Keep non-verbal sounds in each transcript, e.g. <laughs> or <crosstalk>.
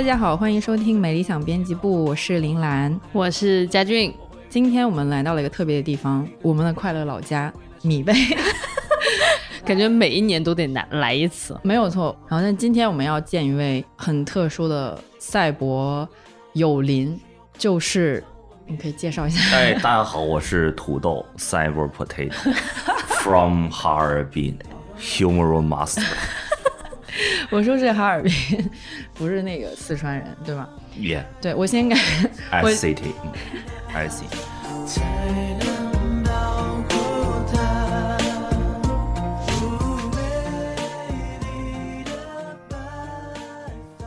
大家好，欢迎收听美理想编辑部，我是林兰。我是佳俊，今天我们来到了一个特别的地方，我们的快乐老家米贝，<laughs> 感觉每一年都得来来一次。没有错。然后，那今天我们要见一位很特殊的赛博友邻，就是你可以介绍一下。哎，大家好，我是土豆 <laughs> Cyber Potato from 哈尔滨 Humor Master。我说是哈尔滨，不是那个四川人，对吧？Yeah, 对我先改，我 S City, S City。才能保护它。美丽的白发。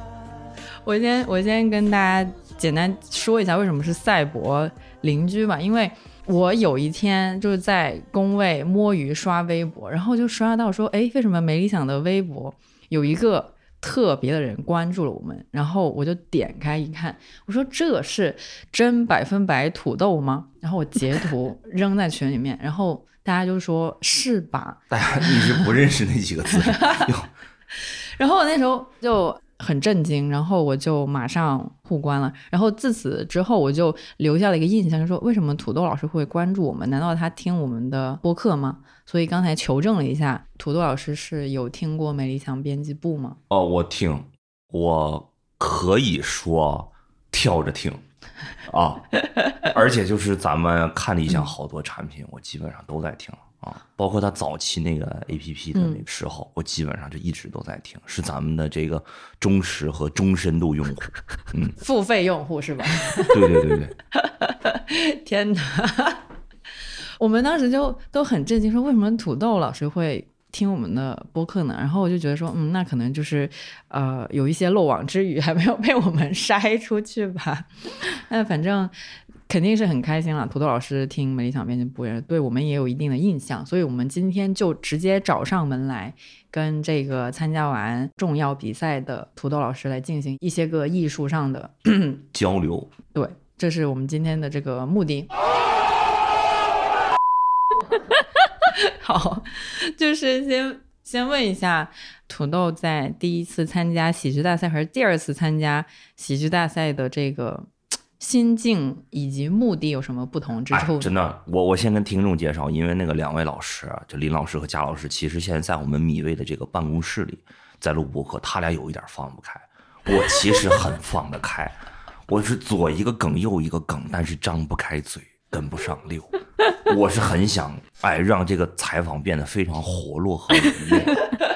我先我先跟大家简单说一下为什么是赛博邻居吧，因为我有一天就是在工位摸鱼刷微博，然后就刷到说，哎，为什么没理想的微博有一个特别的人关注了我们？然后我就点开一看，我说这是真百分百土豆吗？然后我截图 <laughs> 扔在群里面，然后大家就说是吧？大家一直不认识那几个字，<laughs> 然后我那时候就很震惊，然后我就马上互关了。然后自此之后，我就留下了一个印象，就说为什么土豆老师会关注我们？难道他听我们的播客吗？所以刚才求证了一下，土豆老师是有听过美丽强编辑部吗？哦，我听，我可以说跳着听啊，而且就是咱们看理想好多产品，我基本上都在听啊，包括他早期那个 A P P 的那个时候，我基本上就一直都在听，是咱们的这个忠实和终身度用户。嗯，<laughs> 付费用户是吧？对对对对，<laughs> 天哪！我们当时就都很震惊，说为什么土豆老师会听我们的播客呢？然后我就觉得说，嗯，那可能就是呃有一些漏网之鱼还没有被我们 <laughs> 筛出去吧。那反正肯定是很开心了。土豆老师听美丽小编辑部人对我们也有一定的印象，所以我们今天就直接找上门来，跟这个参加完重要比赛的土豆老师来进行一些个艺术上的 <clears throat> 交流。对，这是我们今天的这个目的。<laughs> 好，就是先先问一下，土豆在第一次参加喜剧大赛还是第二次参加喜剧大赛的这个心境以及目的有什么不同之处哎，真的，我我先跟听众介绍，因为那个两位老师啊，就林老师和贾老师，其实现在在我们米未的这个办公室里，在录播课，他俩有一点放不开，我其实很放得开，我是左一个梗右一个梗，但是张不开嘴，跟不上溜。我是很想哎让这个采访变得非常活络和愉悦。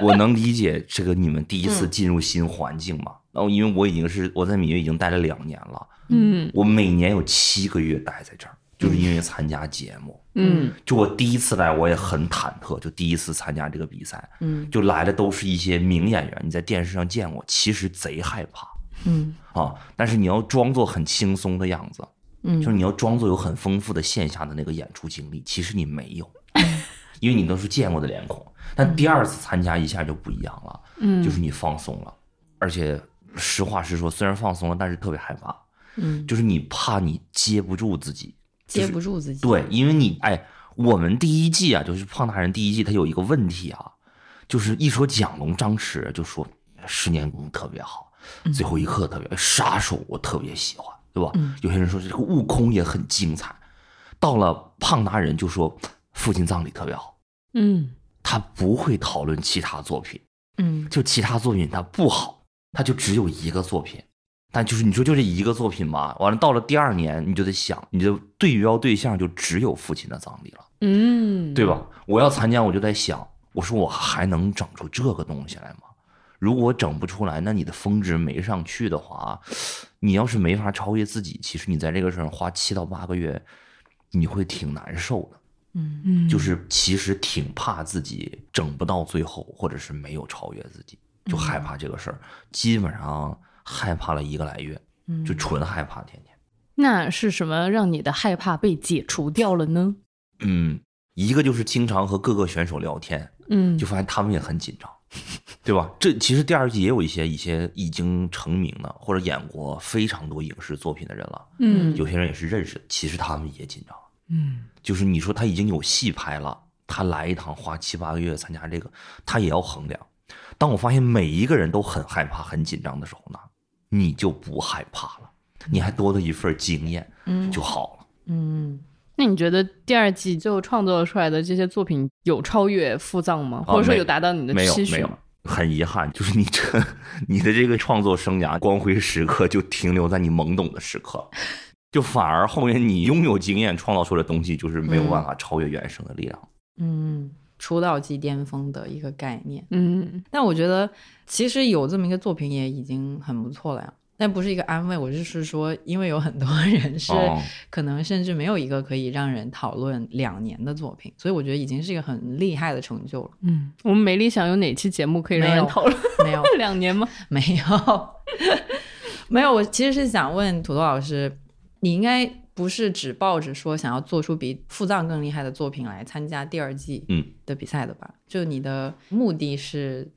我能理解这个你们第一次进入新环境嘛？然后因为我已经是我在米未已经待了两年了，嗯。我每年有七个月待在这儿，就是因为参加节目。嗯。就我第一次来，我也很忐忑，就第一次参加这个比赛，嗯。就来的都是一些名演员，你在电视上见过，其实贼害怕。嗯。啊。但是你要装作很轻松的样子，嗯。就是你要装作有很丰富的线下的那个演出经历，其实你没有，<laughs> 因为你都是见过的脸孔。但第二次参加一下就不一样了，嗯。就是你放松了，而且实话实说，虽然放松了，但是特别害怕，嗯，就是你怕你接不住自己，接不住自己。对，因为你哎，我们第一季啊，就是胖大人第一季，他有一个问题啊，就是一说蒋龙、张弛，就说十年功特别好，最后一刻特别杀手，我特别喜欢，对吧？有些人说这个悟空也很精彩，到了胖达人就说父亲葬礼特别好，嗯他不会讨论其他作品，嗯就其他作品他不好，它就只有一个作品。但就是你说就这一个作品吧，完了到了第二年，你就得想，你的对标对象就只有父亲的葬礼了，嗯，对吧？我要参加，我就在想，我说我还能整出这个东西来吗？如果整不出来，那你的峰值没上去的话，你要是没法超越自己，其实你在这个事上花七到八个月，你会挺难受的。嗯嗯，就是其实挺怕自己整不到最后，或者是没有超越自己，就害怕这个事儿，基本上害怕了一个来月，嗯就纯害怕，天天。那是什么让你的害怕被解除掉了呢？嗯，一个就是经常和各个选手聊天，嗯就发现他们也很紧张，对吧？这其实第二季也有一些一些已经成名的或者演过非常多影视作品的人了，嗯有些人也是认识的，其实他们也紧张。嗯就是你说他已经有戏拍了，他来一趟花七八个月参加这个，他也要衡量。当我发现每一个人都很害怕、很紧张的时候呢，你就不害怕了，你还多了一份经验，嗯就好了。嗯，那你觉得第二季最后创作出来的这些作品有超越腹藏吗？或者说有达到你的没有没有期许吗？，很遗憾，就是你这你的这个创作生涯光辉时刻就停留在你懵懂的时刻，就反而后面你拥有经验创造出来的东西，就是没有办法超越原生的力量。嗯，出道即巅峰的一个概念。嗯但我觉得其实有这么一个作品也已经很不错了呀。但不是一个安慰，我就是说，因为有很多人是哦可能甚至没有一个可以让人讨论两年的作品，所以我觉得已经是一个很厉害的成就了。嗯，我们没理想有哪期节目可以让人讨论没有，<laughs> 两年吗？<laughs> 没有，<laughs> 没有。我其实是想问土豆老师，你应该不是只抱着说想要做出比腹藏更厉害的作品来参加第二季嗯，的比赛的吧？就你的目的是，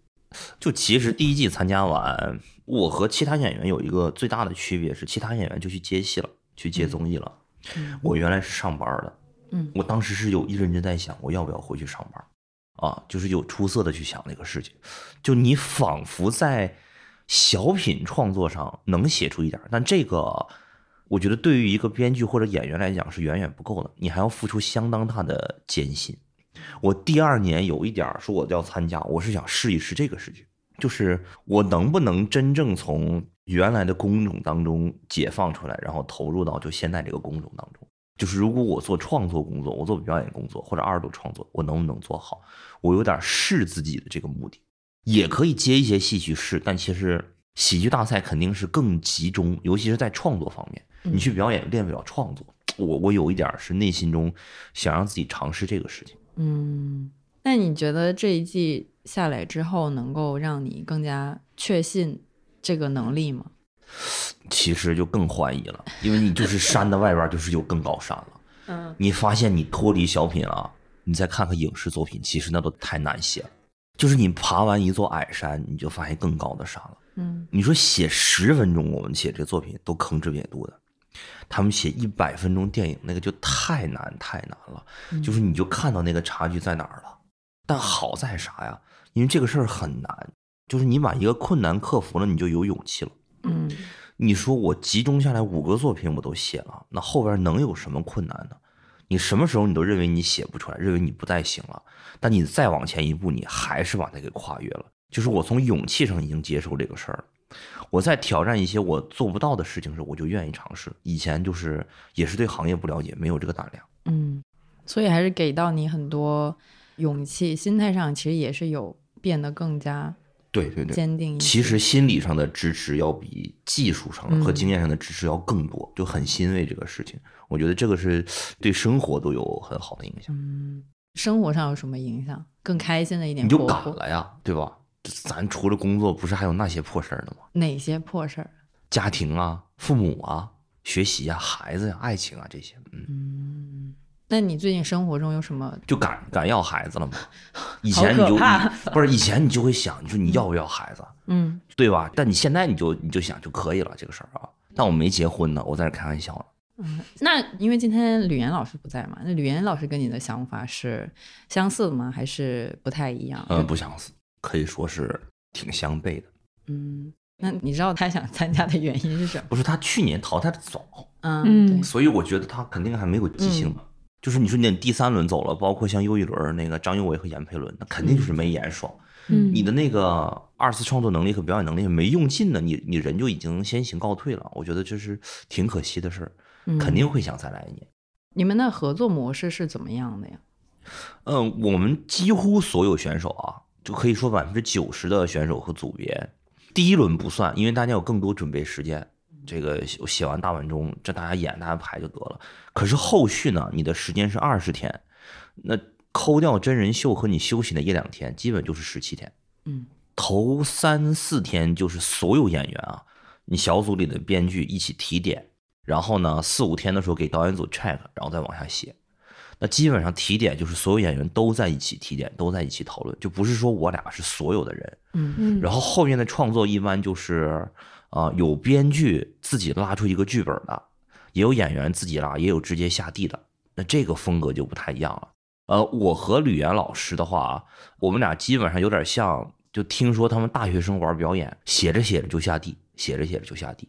就其实第一季参加完，我和其他演员有一个最大的区别是，其他演员就去接戏了，去接综艺了。我原来是上班的，嗯我当时是有一认真在想，我要不要回去上班啊？就是有出色的去想那个事情。就你仿佛在小品创作上能写出一点儿，但这个我觉得对于一个编剧或者演员来讲是远远不够的，你还要付出相当大的艰辛。我第二年有一点说我要参加，我是想试一试这个事情，就是我能不能真正从原来的工种当中解放出来，然后投入到就现在这个工种当中。就是如果我做创作工作，我做表演工作或者二度创作，我能不能做好？我有点试自己的这个目的，也可以接一些戏去试，但其实喜剧大赛肯定是更集中，尤其是在创作方面，你去表演练不了创作。我我有一点是内心中想让自己尝试这个事情。嗯，那你觉得这一季下来之后，能够让你更加确信这个能力吗？<sniffs> 其实就更怀疑了，因为你就是山的外边就是有更高山了。<laughs> 嗯，你发现你脱离小品啊，你再看看影视作品，其实那都太难写了。就是你爬完一座矮山，你就发现更高的山了。嗯你说写十分钟，我们写这作品都吭哧瘪肚的，他们写一百分钟电影，那个就太难太难了。就是你就看到那个差距在哪儿了。但好在啥呀？因为这个事儿很难，就是你把一个困难克服了，你就有勇气了。嗯你说我集中下来五个作品我都写了，那后边能有什么困难呢？你什么时候你都认为你写不出来，认为你不再行了，但你再往前一步，你还是把它给跨越了。就是我从勇气上已经接受这个事儿了。我在挑战一些我做不到的事情时，我就愿意尝试。以前就是也是对行业不了解，没有这个胆量。嗯，所以还是给到你很多勇气，心态上其实也是有变得更加对对对，坚定一些。其实心理上的支持要比技术上和嗯经验上的支持要更多，就很欣慰这个事情。我觉得这个是对生活都有很好的影响。嗯，生活上有什么影响？更开心的一点你就敢了呀，对吧？咱除了工作，不是还有那些破事儿呢吗？哪些破事儿？家庭啊、父母啊、学习啊、孩子呀、爱情啊这些，嗯，嗯，那你最近生活中有什么？就敢敢要孩子了吗？以前你就不是以前你就会想，你说你要不要孩子，嗯对吧？但你现在你就你就想就可以了这个事儿啊。但我没结婚呢，我在这开玩笑呢。嗯，那因为今天吕岩老师不在嘛，那吕岩老师跟你的想法是相似的吗？还是不太一样？嗯，不相似，可以说是挺相悖的。嗯，那你知道他想参加的原因是什么？不是他去年淘汰的早，嗯，所以我觉得他肯定还没有记性吧。就是你说你第三轮走了，包括像又一轮那个张佑维和闫佩伦，那肯定就是没演爽。嗯你的那个二次创作能力和表演能力没用尽呢，你你人就已经先行告退了。我觉得这是挺可惜的事儿，嗯肯定会想再来一年。你们的合作模式是怎么样的呀？嗯，我们几乎所有选手啊，就可以说百分之九十的选手和组别，第一轮不算，因为大家有更多准备时间。这个写写完大晚中，这大家演大家排就得了。可是后续呢，你的时间是二十天，那抠掉真人秀和你休息那一两天，基本就是十七天。嗯头三四天就是所有演员啊，你小组里的编剧一起提点，然后呢四五天的时候给导演组 check，然后再往下写。那基本上提点就是所有演员都在一起提点，都在一起讨论，就不是说我俩是所有的人。嗯嗯然后后面的创作一般就是，啊、有编剧自己拉出一个剧本的，也有演员自己拉，也有直接下地的。那这个风格就不太一样了。呃，我和吕岩老师的话，我们俩基本上有点像，就听说他们大学生玩表演，写着写着就下地，写着写着就下地，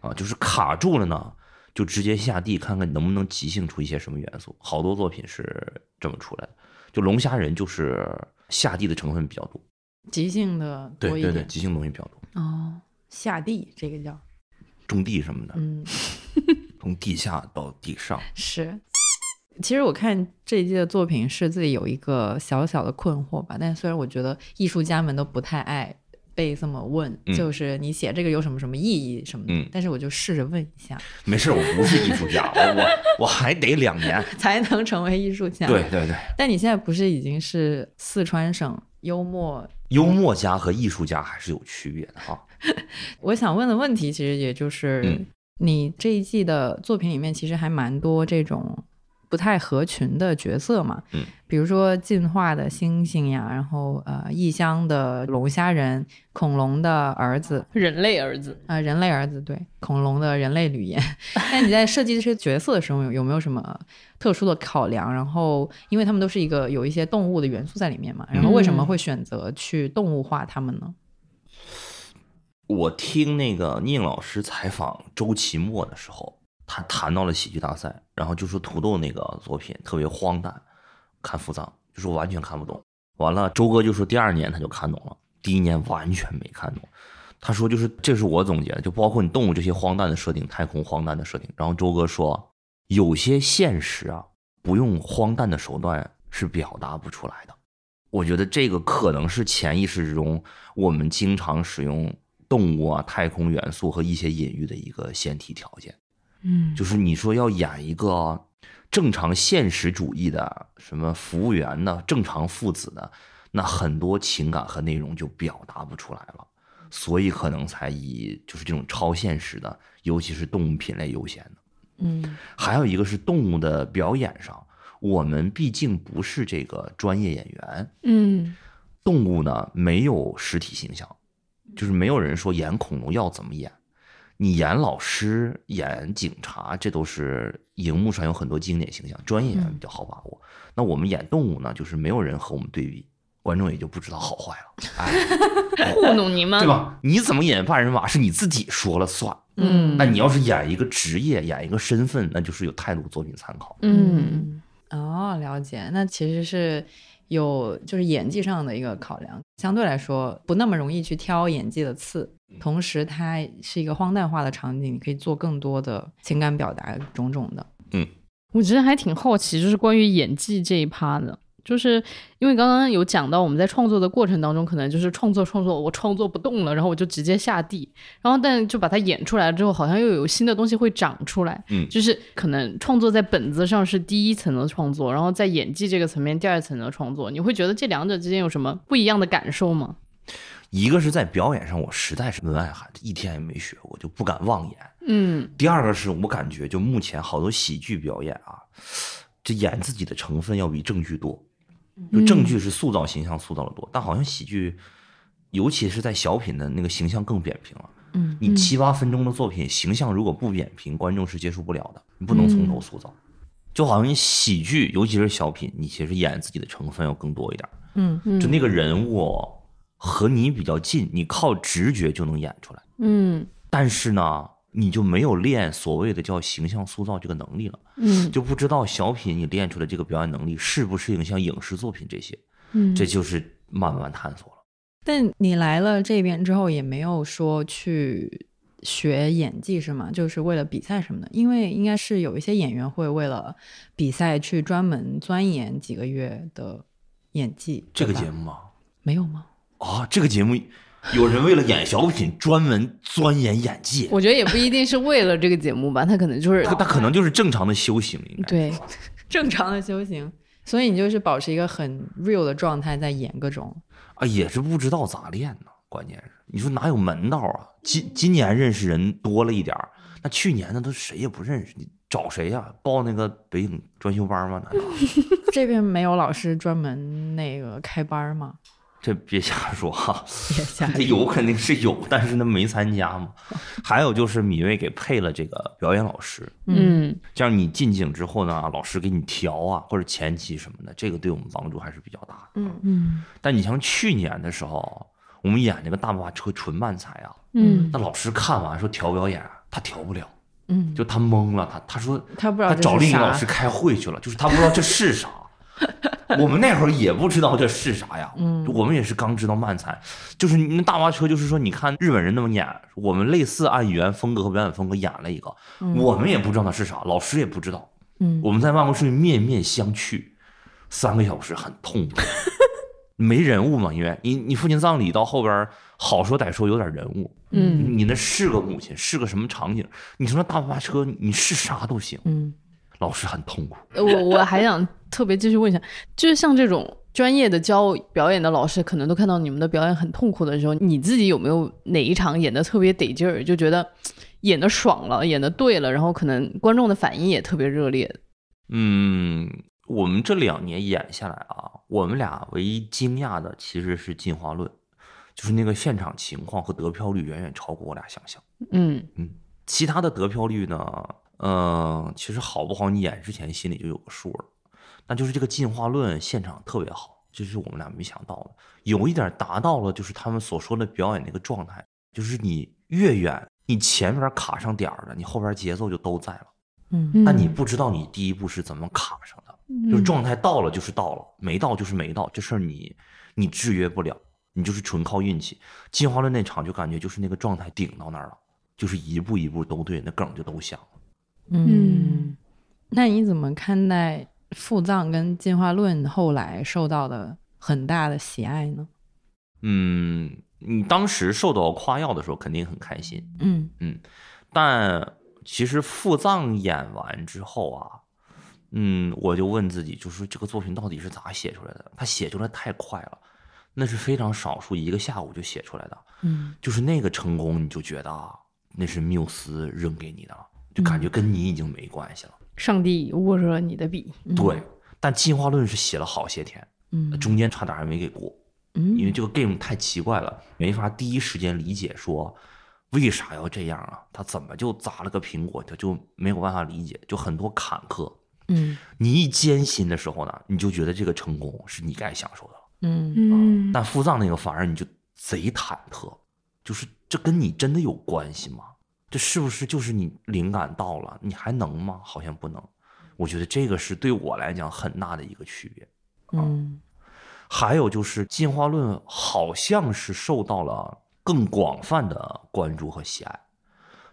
啊，就是卡住了呢，就直接下地，看看能不能即兴出一些什么元素。好多作品是这么出来的，就龙虾人就是下地的成分比较多。即兴的对对对。即兴东西比较多，哦，下地这个叫种地什么的，嗯从地下到地上。是。其实我看这一季的作品是自己有一个小小的困惑吧，但虽然我觉得艺术家们都不太爱被这么问，嗯就是你写这个有什么什么意义什么的，嗯但是我就试着问一下，没事，我不是艺术家，我我我还得两年。<laughs> 才能成为艺术家。对，对对，但你现在不是已经是四川省幽默？幽默家和艺术家还是有区别的啊。<laughs> 我想问的问题其实也就是，嗯你这一季的作品里面其实还蛮多这种不太合群的角色嘛，嗯，比如说进化的猩猩呀，然后呃异乡的龙虾人，恐龙的儿子，人类儿子，啊、人类儿子，对，恐龙的人类语言。<laughs> 那你在设计这些角色的时候，有有没有什么特殊的考量？然后，因为他们都是一个有一些动物的元素在里面嘛，然后为什么嗯会选择去动物化他们呢？我听那个宁老师采访周奇墨的时候，他谈到了喜剧大赛，然后就说土豆那个作品特别荒诞，看复杂，就说完全看不懂。完了，周哥就说第二年他就看懂了，第一年完全没看懂。他说就是这是我总结的，就包括你动物这些荒诞的设定，太空荒诞的设定。然后周哥说，有些现实啊，不用荒诞的手段是表达不出来的。我觉得这个可能是潜意识之中我们经常使用动物啊、太空元素和一些隐喻的一个先提条件。嗯。就是你说要演一个正常现实主义的什么服务员呢正常父子的，那很多情感和内容就表达不出来了，所以可能才以就是这种超现实的，尤其是动物品类优先的。嗯。还有一个是动物的表演上，我们毕竟不是这个专业演员，嗯。动物呢没有实体形象，就是没有人说演恐龙要怎么演。你演老师、演警察，这都是荧幕上有很多经典形象，专业演员比较好把握。那我们演动物呢，就是没有人和我们对比，观众也就不知道好坏了，哎，<laughs> 糊弄你们，对？吧？你怎么演半人马是你自己说了算。嗯那你要是演一个职业、演一个身份，那就是有太多作品参考。嗯哦，了解。那其实是有就是演技上的一个考量，相对来说不那么容易去挑演技的刺。同时，它是一个荒诞化的场景，你可以做更多的情感表达，种种的。嗯我其实还挺好奇，就是关于演技这一趴的，就是因为刚刚有讲到我们在创作的过程当中，可能就是创作创作，我创作不动了，然后我就直接下地，然后但就把它演出来了之后，好像又有新的东西会长出来，嗯就是可能创作在本子上是第一层的创作，然后在演技这个层面第二层的创作，你会觉得这两者之间有什么不一样的感受吗？一个是在表演上，我实在是门外汉，一天也没学过，就不敢妄言。嗯第二个是我感觉，就目前好多喜剧表演啊，这演自己的成分要比正剧多。就正剧是塑造形象塑造的多，但好像喜剧，尤其是在小品的那个形象更扁平了。嗯，你七八分钟的作品，形象如果不扁平，观众是接受不了的。你不能从头塑造，就好像喜剧，尤其是小品，你其实演自己的成分要更多一点。嗯嗯就那个人物和你比较近，你靠直觉就能演出来。嗯但是呢，你就没有练所谓的叫形象塑造这个能力了，嗯就不知道小品你练出来这个表演能力适不适应像影视作品这些，嗯，这就是慢慢探索了。但你来了这边之后，也没有说去学演技是吗？就是为了比赛什么的？因为应该是有一些演员会为了比赛去专门钻研几个月的演技。这个节目吗？没有吗？啊，这个节目有人为了演小品专门钻研演技，我觉得也不一定是为了这个节目吧，他可能就是他他可能就是正常的修行，应该对，<laughs> 正常的修行，所以你就是保持一个很 real 的状态在演各种。啊，也是不知道咋练呢。关键是你说哪有门道啊？今今年认识人多了一点儿，那去年那都谁也不认识，你找谁呀？报那个北影专修班吗？难道 <laughs> 这边没有老师专门那个开班吗？这别瞎说哈、<laughs> 别瞎这有肯定是有，但是那没参加嘛。还有就是米未给配了这个表演老师，嗯这样你进景之后呢，老师给你调啊，或者前期什么的，这个对我们帮助还是比较大的。嗯嗯但你像去年的时候，我们演那个大巴车纯慢才啊，嗯那老师看完说调表演，他调不了，嗯，就他懵了，他他说他不知道他找另一个老师开会去了，就是他不知道这是啥。<laughs> <laughs> 我们那会儿也不知道这是啥呀，嗯。我们也是刚知道漫才，就是那大巴车，就是说你看日本人那么演，我们类似按语言风格和表演风格演了一个，我们也不知道那是啥，老师也不知道，嗯。我们在办公室里面面相觑，三个小时很痛苦，<laughs> 没人物嘛，因为你你父亲葬礼到后边儿好说歹说有点人物，嗯。你那是个母亲，是个什么场景？你说那大巴车你是啥都行，嗯老师很痛苦。呃我我还想特别继续问一下，就是像这种专业的教表演的老师，可能都看到你们的表演很痛苦的时候，你自己有没有哪一场演的特别得劲儿，就觉得演的爽了，演的对了，然后可能观众的反应也特别热烈？嗯，我们这两年演下来啊，我们俩唯一惊讶的其实是进化论，就是那个现场情况和得票率远远超过我俩想象。嗯嗯其他的得票率呢，呃，其实好不好，你演之前心里就有个数了。那就是这个进化论现场特别好，这是我们俩没想到的，有一点达到了，就是他们所说的表演那个状态，就是你越远，你前面卡上点儿了，你后边节奏就都在了，嗯但你不知道你第一步是怎么卡上的。就是状态到了就是到了，没到就是没到，这事儿你你制约不了，你就是纯靠运气。进化论那场就感觉就是那个状态顶到那儿了，就是一步一步都对，那梗就都响了。嗯，那你怎么看待腹藏跟进化论后来受到的很大的喜爱呢？嗯，你当时受到夸耀的时候肯定很开心，嗯嗯，但其实腹藏演完之后啊，嗯，我就问自己，就是这个作品到底是咋写出来的？他写出来太快了，那是非常少数一个下午就写出来的。嗯就是那个成功，你就觉得啊，那是缪斯扔给你的了，就感觉跟你已经没关系了。上帝握着你的笔，对，但进化论是写了好些天，嗯中间差点还没给过，嗯，因为这个 game 太奇怪了，没法第一时间理解说为啥要这样啊？他怎么就砸了个苹果？他就没有办法理解，就很多坎坷。嗯你一艰辛的时候呢，你就觉得这个成功是你该享受的了。嗯嗯但腹藏那个反而你就贼忐忑，就是这跟你真的有关系吗？这是不是就是你灵感到了，你还能吗？好像不能。我觉得这个是对我来讲很大的一个区别。嗯还有就是进化论好像是受到了更广泛的关注和喜爱，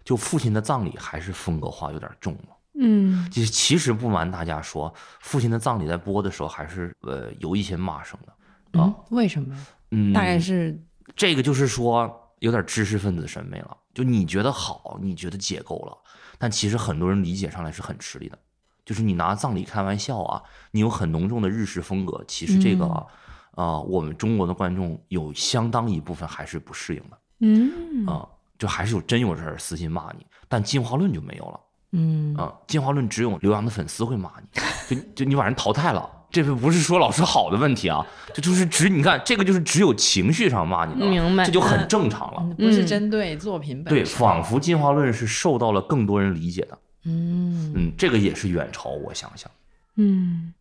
就父亲的葬礼还是风格化有点重了。嗯其实其实不瞒大家说，父亲的葬礼在播的时候还是呃有一些骂声的。啊嗯，为什么？嗯，大概是这个就是说有点知识分子审美了，就你觉得好，你觉得解构了，但其实很多人理解上来是很吃力的。就是你拿葬礼开玩笑啊，你有很浓重的日式风格，其实这个啊、呃我们中国的观众有相当一部分还是不适应的嗯啊、就还是有真有人私信骂你，但进化论就没有了嗯啊、进化论只有刘洋的粉丝会骂你，就就你把人淘汰了。这不是说老师好的问题啊，这就是只你看这个就是只有情绪上骂你明白这就很正常了。嗯不是嗯针对作品本身对，身仿佛进化论是受到了更多人理解的。嗯嗯，这个也是远超，我想想。嗯，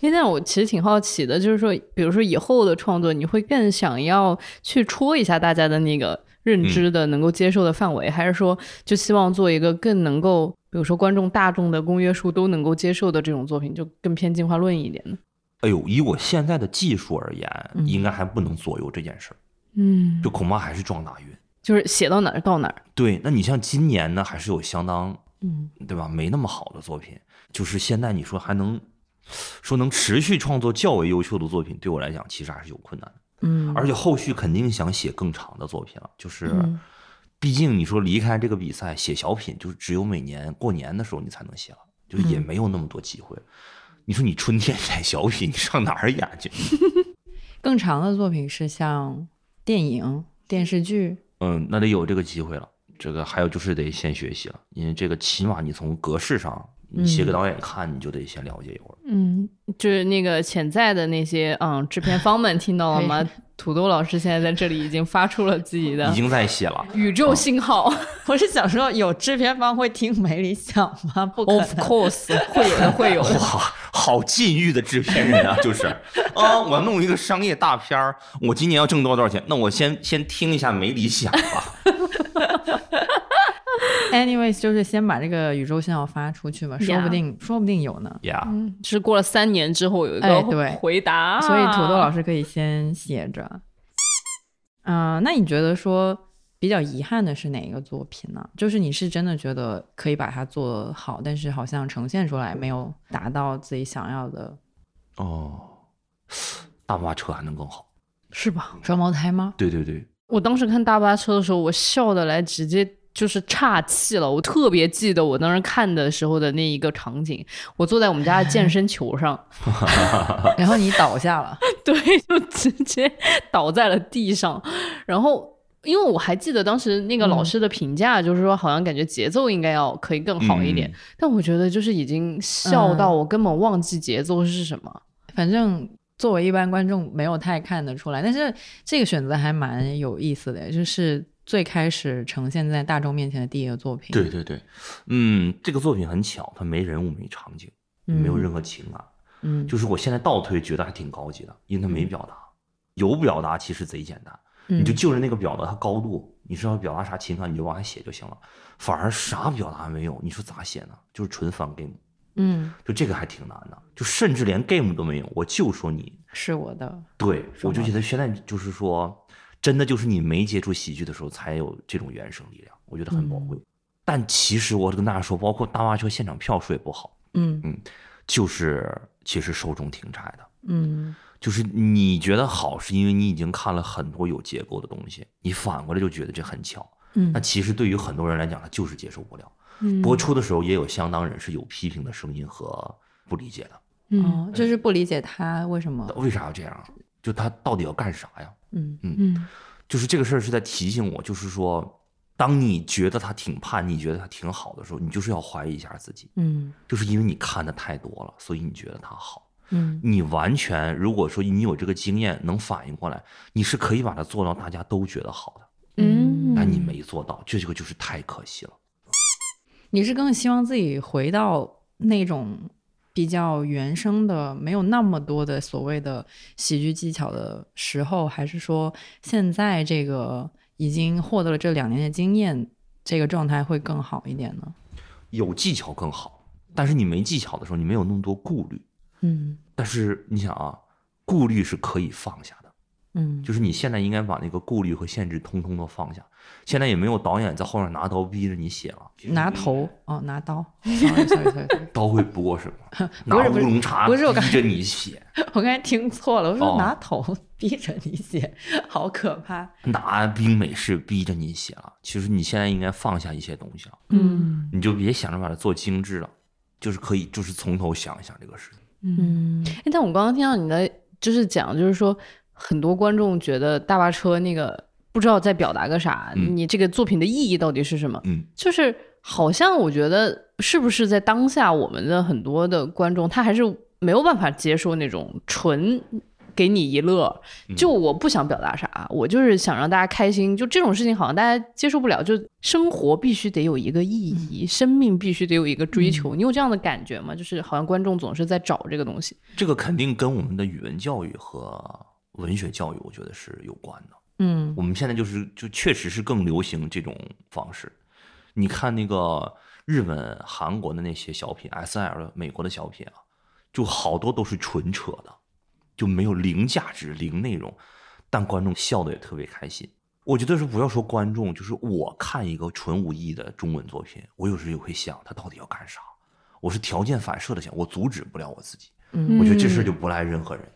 诶，但我其实挺好奇的，就是说，比如说以后的创作，你会更想要去戳一下大家的那个认知的、能够接受的范围，还是说就希望做一个更能够，比如说观众大众的公约数都能够接受的这种作品，就更偏进化论一点呢？哎呦，以我现在的技术而言，嗯应该还不能左右这件事儿，嗯，就恐怕还是撞大运。就是写到哪儿到哪儿。对，那你像今年呢，还是有相当嗯对吧，没那么好的作品。就是现在你说还能说能持续创作较为优秀的作品，对我来讲其实还是有困难的。嗯，而且后续肯定想写更长的作品了，就是嗯毕竟你说离开这个比赛写小品，就是只有每年过年的时候你才能写了，就也嗯没有那么多机会。你说你春天演小品，你上哪儿演去？<laughs> 更长的作品是像电影、电视剧，嗯，那得有这个机会了。这个还有就是得先学习了，因为这个起码你从格式上你写给导演看，你就得先了解一会儿。嗯，就是那个潜在的那些嗯制片方们听到了吗？土豆老师现在在这里已经发出了自己的已经在写了，宇宙信号。<laughs> 我是想说，有制片方会听没理想吗？不可能 Of course，会有的，会有的。<laughs> 哇，好禁欲的制片人啊，就是啊，我要弄一个商业大片儿，我今年要挣多少多少钱？那我先先听一下没理想吧。<laughs> <laughs> Anyways，就是先把这个宇宙信号发出去嘛，说不定说不定有呢。呀、嗯，是过了三年之后有一个哎对回答，所以土豆老师可以先写着。嗯、那你觉得说比较遗憾的是哪一个作品呢？就是你是真的觉得可以把它做好，但是好像呈现出来没有达到自己想要的哦，大巴车还能更好。是吧？双胞胎吗？对对对，我当时看大巴车的时候，我笑的来直接就是岔气了。我特别记得我当时看的时候的那一个场景，我坐在我们家的健身球上，<laughs> 然后你倒下了，<laughs> 对，就直接倒在了地上。然后，因为我还记得当时那个老师的评价，就是说好像感觉节奏应该要可以更好一点，嗯但我觉得就是已经笑到我根本忘记节奏是什么。反正作为一般观众没有太看得出来，但是这个选择还蛮有意思的，就是最开始呈现在大众面前的第一个作品。对对对，嗯，这个作品很巧，它没人物没场景，没有嗯。任何情感，嗯，就是我现在倒推觉得还挺高级的，因为它没表达，有表达其实贼简单，嗯。你就就着那个表达它高度，你是要表达啥情感你就往下写就行了，反而啥表达没有，你说咋写呢？就是纯 fun game，嗯。就这个还挺难的，就甚至连 game 都没有，我就说你是我的，对，我就觉得现在就是说，真的就是你没接触喜剧的时候才有这种原生力量，我觉得很宝贵。但其实我跟大家说，包括大巴车现场票数也不好，嗯嗯就是其实受众挺窄的。嗯就是你觉得好，是因为你已经看了很多有结构的东西，你反过来就觉得这很巧。嗯那其实对于很多人来讲，他就是接受不了。嗯播出的时候也有相当人是有批评的声音和不理解的，嗯哦，就是不理解他为什么，为啥要这样？就他到底要干啥呀？嗯嗯。嗯。就是这个事儿是在提醒我，就是说，当你觉得他挺叛逆，觉得他挺好的时候，你就是要怀疑一下自己，嗯。就是因为你看的太多了，所以你觉得他好。嗯。你完全如果说你有这个经验，能反应过来，你是可以把它做到大家都觉得好的，嗯，但你没做到，这这个就是太可惜了。你是更希望自己回到那种比较原生的，没有那么多的所谓的喜剧技巧的时候，还是说现在这个已经获得了这两年的经验，这个状态会更好一点呢？有技巧更好，但是你没技巧的时候，你没有那么多顾虑。嗯但是你想啊，顾虑是可以放下的，嗯，就是你现在应该把那个顾虑和限制通通都放下。现在也没有导演在后面拿刀逼着你写了，拿头哦，拿刀，<laughs> sorry sorry sorry，sorry <laughs> 刀会拨什么？不是不是拿乌龙茶不是我刚逼着你写，<laughs> 我刚才听错了，我说哦拿头逼着你写，好可怕。拿冰美式逼着你写了。其实你现在应该放下一些东西了，嗯你就别想着把它做精致了，就是可以，就是从头想一想这个事。情。嗯哎，但我刚刚听到你的就是讲，就是说很多观众觉得大巴车那个不知道在表达个啥，嗯你这个作品的意义到底是什么？嗯，就是好像我觉得是不是在当下我们的很多的观众，他还是没有办法接受那种纯。给你一乐，就我不想表达啥，我就是想让大家开心。就这种事情，好像大家接受不了。就生活必须得有一个意义，生命必须得有一个追求。你有这样的感觉吗？就是好像观众总是在找这个东西。这个肯定跟我们的语文教育和文学教育，我觉得是有关的。嗯我们现在就是就确实是更流行这种方式。你看那个日本、韩国的那些小品，S L 的美国的小品啊，就好多都是纯扯的，就没有零价值、零内容，但观众笑的也特别开心。我觉得是不要说观众，就是我看一个纯无意义的中文作品，我有时也会想他到底要干啥。我是条件反射的想，我阻止不了我自己。嗯我觉得这事儿就不赖任何人。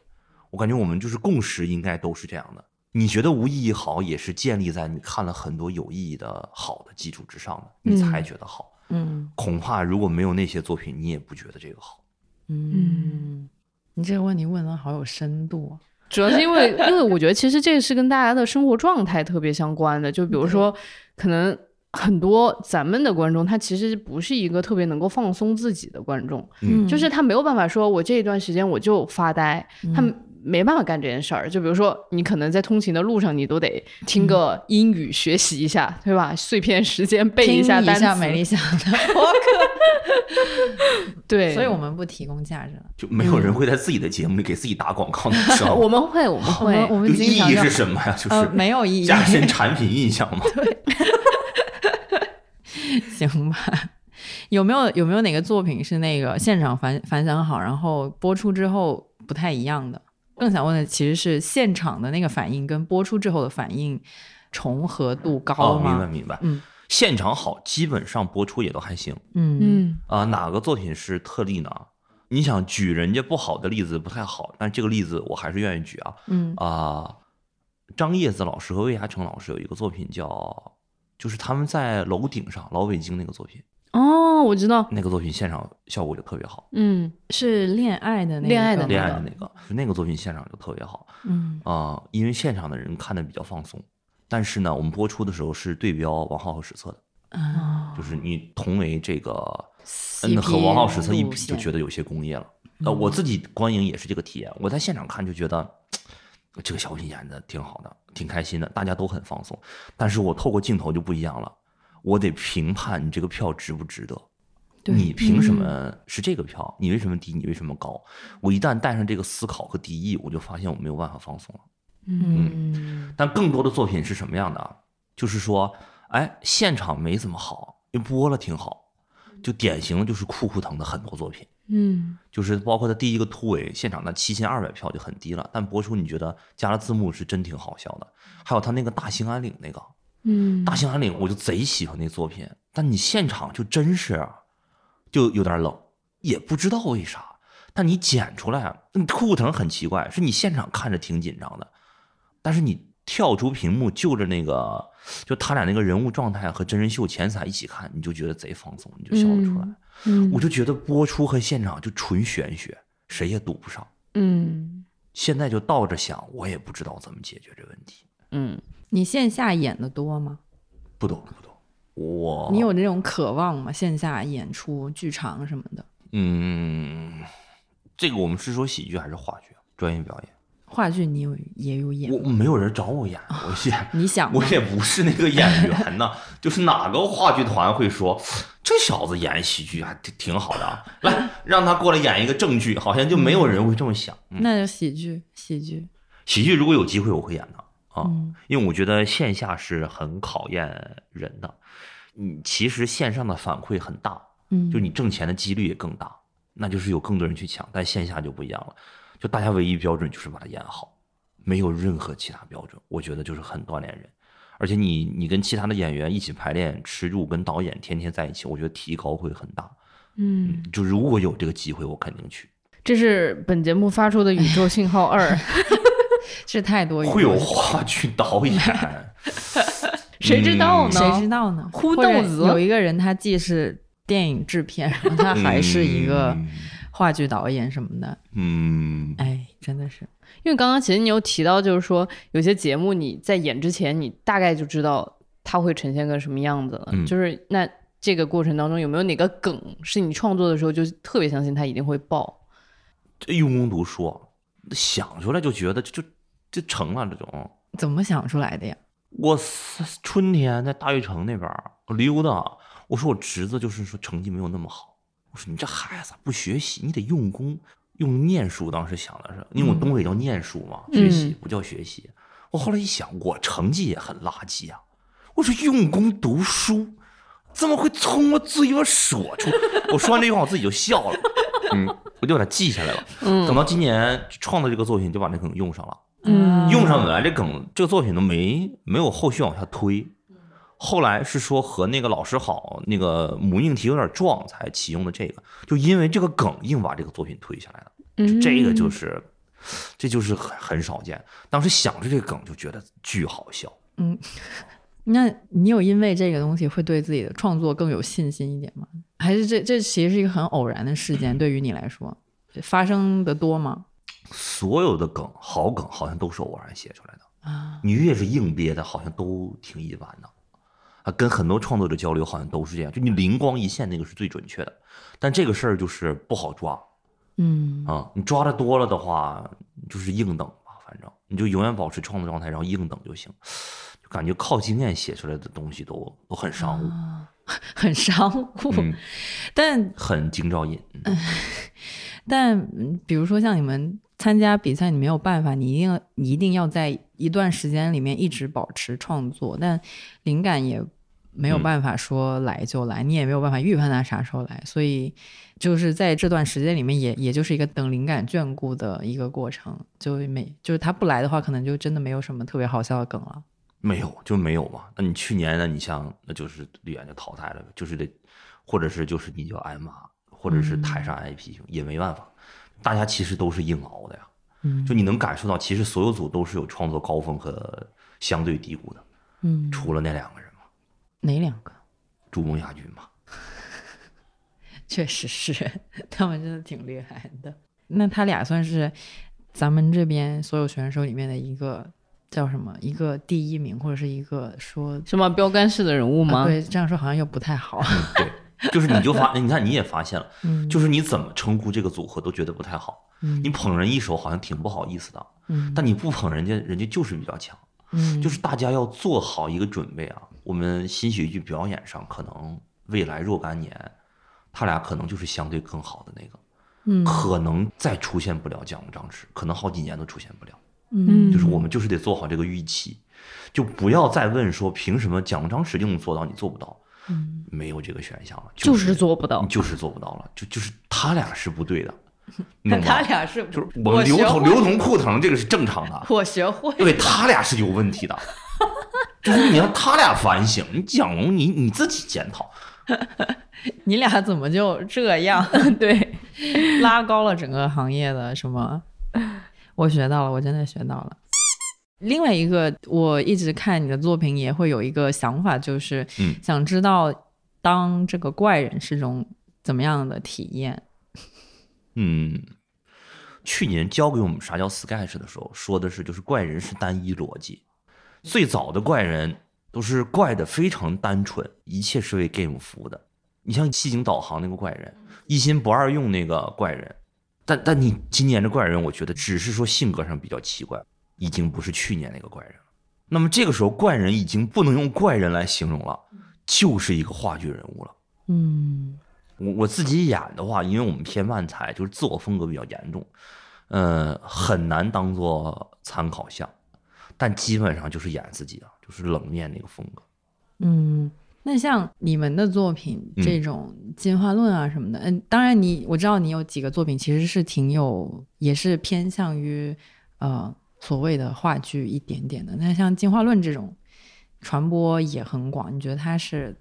我感觉我们就是共识，应该都是这样的。你觉得无意义好，也是建立在你看了很多有意义的好的基础之上的，你才觉得好。嗯恐怕如果没有那些作品，你也不觉得这个好。嗯，你这个问题问的好有深度啊。主要是因为，因为我觉得其实这个是跟大家的生活状态特别相关的。就比如说，可能很多咱们的观众，他其实不是一个特别能够放松自己的观众，嗯就是他没有办法说，我这一段时间我就发呆，他没办法干这件事儿。就比如说，你可能在通勤的路上，你都得听个英语学习一下，对吧？碎片时间背一下单词。下美丽想的 <laughs> 播客 <laughs> <laughs> 对，所以我们不提供价值了。就没有人会在自己的节目里给自己打广告，你知道吗？我们会，我们会，我们意义是什么呀？就呃是没有意义，加深产品印象嘛。行吧？有没有有没有哪个作品是那个现场反反响好，然后播出之后不太一样的？更想问的其实是现场的那个反应跟播出之后的反应重合度高哦，明白？明白。嗯。现场好，基本上播出也都还行。嗯。嗯。啊、哪个作品是特例呢？你想举人家不好的例子不太好，但这个例子我还是愿意举啊。嗯。啊、张叶子老师和魏亚成老师有一个作品叫，就是他们在楼顶上老北京那个作品，哦，我知道，那个作品现场效果就特别好，嗯是恋爱的那个恋爱的吗恋爱的那个，那个作品现场就特别好。嗯啊、因为现场的人看的比较放松，但是呢，我们播出的时候是对标王浩和史册的，啊，就是你同为这个和王浩史册一比，就觉得有些工业了。呃，我自己观影也是这个体验，我在现场看就觉得这个小品演的挺好的，挺开心的，大家都很放松。但是我透过镜头就不一样了，我得评判你这个票值不值得。你凭什么是这个票？你为什么低？你为什么高？我一旦带上这个思考和敌意，我就发现我没有办法放松了。嗯但更多的作品是什么样的啊？就是说，哎，现场没怎么好，因为播了挺好，就典型的就是酷酷腾的很多作品，嗯就是包括他第一个突围现场那七千二百票就很低了，但播出你觉得加了字幕是真挺好笑的。还有他那个大兴安岭那个嗯大兴安岭，我就贼喜欢那作品，但你现场就真是就有点冷，也不知道为啥。但你剪出来，嗯酷酷腾很奇怪，是你现场看着挺紧张的，但是你跳出屏幕，就着那个，就他俩那个人物状态和真人秀前彩一起看，你就觉得贼放松，你就笑得出来。嗯我就觉得播出和现场就纯玄学，谁也赌不上。嗯现在就倒着想，我也不知道怎么解决这问题。嗯你线下演的多吗？不多不多，我你有那种渴望吗？线下演出、剧场什么的，嗯，这个我们是说喜剧还是话剧？专业表演，话剧你有也有演我？没有人找我演，我演，<laughs> 你想 <laughs> 我也不是那个演员呐，就是哪个话剧团会说这小子演喜剧还挺挺好的啊，来让他过来演一个正剧，好像就没有人会这么想。嗯，那就喜剧，喜剧，喜剧如果有机会我会演的啊，嗯因为我觉得线下是很考验人的，你，其实线上的反馈很大，嗯，就你挣钱的几率也更大，那就是有更多人去抢。但线下就不一样了，就大家唯一标准就是把它演好，没有任何其他标准。我觉得就是很锻炼人，而且你你跟其他的演员一起排练，吃住跟导演天天在一起，我觉得提高会很大。嗯，就如果有这个机会，我肯定去。这是本节目发出的宇宙信号二，<laughs> 这太多余了会有话剧导演，<laughs> 谁知道呢？谁知道呢？忽或者豆子有一个人，他既是电影制片，然后他还是一个嗯话剧导演什么的。嗯，哎，真的是，因为刚刚其实你有提到，就是说有些节目你在演之前，你大概就知道它会呈现个什么样子了。嗯就是那这个过程当中有没有哪个梗是你创作的时候就特别相信它一定会爆？这用功读书，想出来就觉得就就就成了这种。怎么想出来的呀？我是春天在大悦城那边我溜达，我说我侄子就是说成绩没有那么好，我说你这孩子不学习，你得用功，用念书。当时想的是，因为我东北叫念书嘛，学习不叫学习。我后来一想，我成绩也很垃圾啊，我说用功读书，怎么会从我嘴巴说出？我说完这句话，我自己就笑了，嗯，我就把它记下来了。等到今年创作这个作品，就把那梗用上了。嗯用上本来这梗这个作品都没没有后续往下推，后来是说和那个老师好，那个母硬题有点撞才启用的这个，就因为这个梗硬把这个作品推下来了，嗯这个就是这就是很很少见。当时想着这个梗就觉得巨好笑，那你有因为这个东西会对自己的创作更有信心一点吗？还是这这其实是一个很偶然的事件，对于你来说发生的多吗？所有的梗好梗好像都是偶然写出来的，啊，你越是硬憋的，好像都挺一般的。啊，跟很多创作者交流好像都是这样，就你灵光一现那个是最准确的，但这个事儿就是不好抓嗯啊，你抓的多了的话，就是硬等吧，反正你就永远保持创作状态，然后硬等就行。就感觉靠经验写出来的东西都都很商务，<laughs> 很商务，嗯，但很京兆尹。嗯 <laughs> 但嗯比如说像你们参加比赛，你没有办法，你一定你一定要在一段时间里面一直保持创作，但灵感也没有嗯办法说来就来，你也没有办法预判它啥时候来，所以就是在这段时间里面也，也就是一个等灵感眷顾的一个过程，就没就是它不来的话，可能就真的没有什么特别好笑的梗了。没有就没有嘛。那你去年呢？你像那就是绿源就淘汰了呗，就是得，或者是就是你就挨骂，或者是台上挨批评，也没办法。大家其实都是硬熬的呀。嗯就你能感受到，其实所有组都是有创作高峰和相对低谷的，嗯，除了那两个人嘛，哪两个？朱梦亚军嘛。确实是，<laughs> 他们真的挺厉害的。那他俩算是咱们这边所有选手里面的一个叫什么？一个第一名，或者是一个说什么标杆式的人物吗？啊对，这样说好像又不太好。对，就是你就发，<laughs> 你看你也发现了，嗯就是你怎么称呼这个组合都觉得不太好。嗯你捧人一手好像挺不好意思的，嗯但你不捧人家，人家就是比较强。嗯，就是大家要做好一个准备啊。我们新喜剧表演上，可能未来若干年，他俩可能就是相对更好的那个，嗯可能再出现不了蒋张弛，可能好几年都出现不了。嗯就是我们就是得做好这个预期，就不要再问说凭什么蒋张弛就能做到，你做不到，嗯没有这个选项了，就是做不到。就是做不到了，就就是他俩是不对的，<laughs> 他俩是就是我们刘同刘同裤疼这个是正常的，我学会对他俩是有问题的，就是你让他俩反省，你蒋龙你你自己检讨，<laughs> 你俩怎么就这样？<laughs> 对，拉高了整个行业的什么？我学到了，我真的学到了。另外一个，我一直看你的作品也会有一个想法，就是嗯想知道当这个怪人是种怎么样的体验。嗯，去年教给我们啥叫 sketch 的时候，说的是就是怪人是单一逻辑，最早的怪人都是怪的非常单纯，一切是为 game 服务的。你像西景导航那个怪人，一心不二用那个怪人，但但你今年的怪人，我觉得只是说性格上比较奇怪，已经不是去年那个怪人了。那么这个时候，怪人已经不能用怪人来形容了，就是一个话剧人物了。嗯我我自己演的话，因为我们偏慢才，就是自我风格比较严重，呃，很难当做参考项，但基本上就是演自己的，就是冷面那个风格。嗯，那像你们的作品嗯这种进化论啊什么的，嗯，当然你我知道你有几个作品其实是挺有，也是偏向于呃所谓的话剧一点点的。那像进化论这种传播也很广，你觉得它是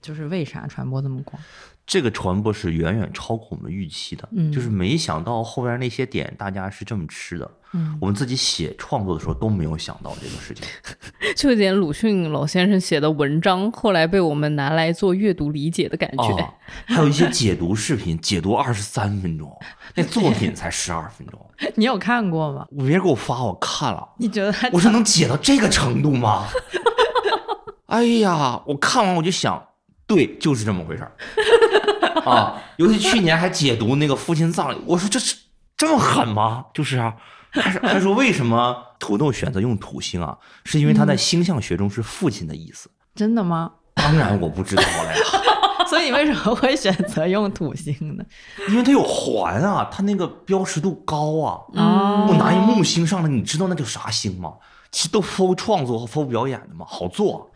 就是为啥传播这么广？这个传播是远远超过我们预期的，嗯就是没想到后边那些点大家是这么吃的。嗯我们自己写创作的时候都没有想到这个事情。<laughs> 就有点鲁迅老先生写的文章，后来被我们拿来做阅读理解的感觉。啊，还有一些解读视频，解读二十三分钟，那作品才十二分钟。<laughs> 你有看过吗？别人给我发，我看了，你觉得还我说能解到这个程度吗？<laughs> 哎呀，我看完我就想，对，就是这么回事儿啊。尤其去年还解读那个父亲葬礼，我说这是这么狠吗？就是啊，还是还说为什么土豆选择用土星啊？是因为他在星象学中是父亲的意思。真的吗？<laughs> 当然我不知道了呀，所以你为什么会选择用土星呢？<laughs> 因为它有环啊，它那个标识度高啊。哦我拿一木星上来，你知道那叫啥星吗？其实都 for 创作和 for 表演的嘛，好做。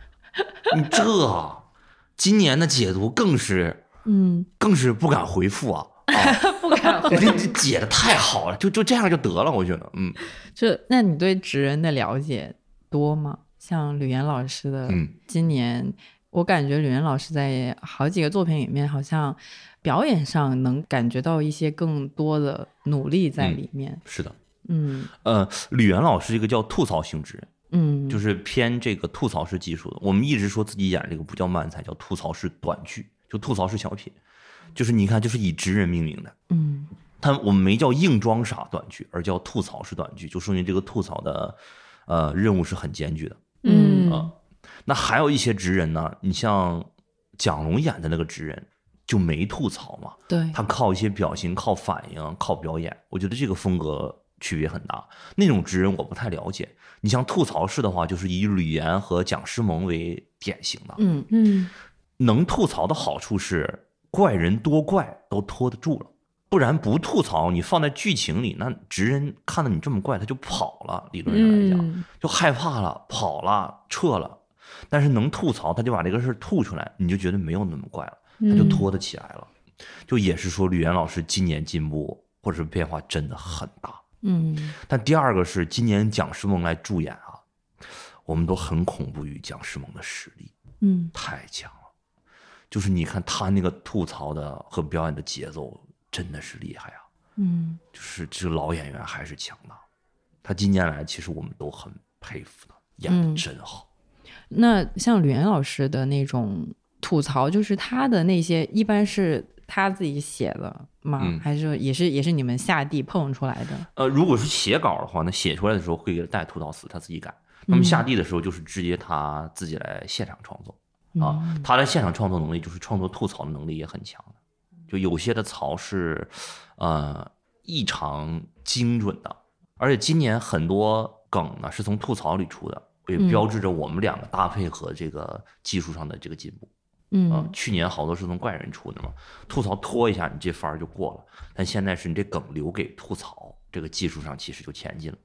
你这今年的解读更是嗯，更是不敢回复啊！啊，<laughs> 不敢回这这解的太好了，就就这样就得了，我觉得，嗯就那你对职人的了解多吗？像吕岩老师的，嗯今年我感觉吕岩老师在好几个作品里面，好像表演上能感觉到一些更多的努力在里面。是的，嗯呃，吕岩老师这个叫吐槽性质人，嗯，就是是偏这个吐槽式技术的。我们一直说自己演这个不叫漫才，叫吐槽式短剧，就吐槽式小品，就是你看，就是以直人命名的。嗯他我们没叫硬装傻短剧，而叫吐槽式短剧，就说明这个吐槽的呃任务是很艰巨的。嗯啊那还有一些职人呢，你像蒋龙演的那个职人就没吐槽嘛，对，他靠一些表情、靠反应、靠表演，我觉得这个风格区别很大。那种职人我不太了解。你像吐槽式的话，就是以吕岩和蒋诗萌为典型的。嗯嗯能吐槽的好处是，怪人多怪都拖得住了，不然不吐槽，你放在剧情里，那职人看到你这么怪，他就跑了。理论上来讲，嗯就害怕了，跑了，撤了。但是能吐槽，他就把这个事儿吐出来，你就觉得没有那么怪了，他就拖得起来了。就也是说，吕岩老师今年进步或者是变化真的很大。嗯。但第二个是今年蒋诗萌来助演啊，我们都很恐怖于蒋诗萌的实力嗯。太强了，就是你看他那个吐槽的和表演的节奏真的是厉害啊，嗯。就是这个老演员还是强大。他今年来其实我们都很佩服他，演嗯的真好。那像吕岩老师的那种吐槽，就是他的那些一般是他自己写的吗？嗯还是也是也是你们下地碰出来的？呃，如果是写稿的话，那写出来的时候会给他带吐槽词，他自己改。那么下地的时候，就是直接他自己来现场创作啊。他的现场创作能力，就是创作吐槽的能力也很强的。就有些的槽是，呃，异常精准的。而且今年很多梗呢是从吐槽里出的，也嗯标志着我们两个搭配和这个技术上的这个进步。嗯啊，去年好多是从怪人出的嘛，吐槽拖一下你这番儿就过了，但现在是你这梗留给吐槽，这个技术上其实就前进了。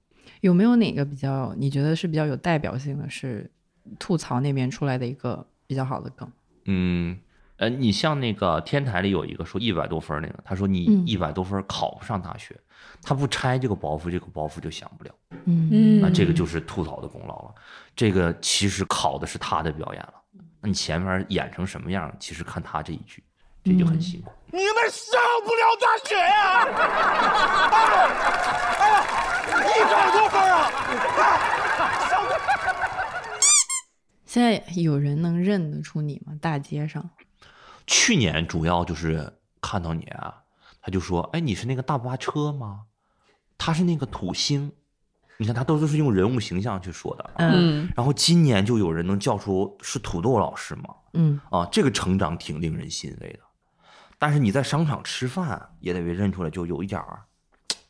有没有哪个比较你觉得是比较有代表性的是吐槽那边出来的一个比较好的梗？嗯，呃，你像那个天台里有一个说一百多分儿那个，他说你嗯一百多分儿考不上大学，他不拆这个包袱，这个包袱就响不了，嗯嗯，那这个就是吐槽的功劳了。这个其实考的是他的表演了，那你前面演成什么样，其实看他这一句，这就很辛苦。你们上不了大学呀、一百多分啊！现在有人能认得出你吗？大街上？去年主要就是看到你啊，他就说：“哎，你是那个大巴车吗？他是那个土星。”你看他都是用人物形象去说的。嗯然后今年就有人能叫出是土豆老师吗？嗯啊，这个成长挺令人欣慰的。但是你在商场吃饭也得被认出来，就有一点儿，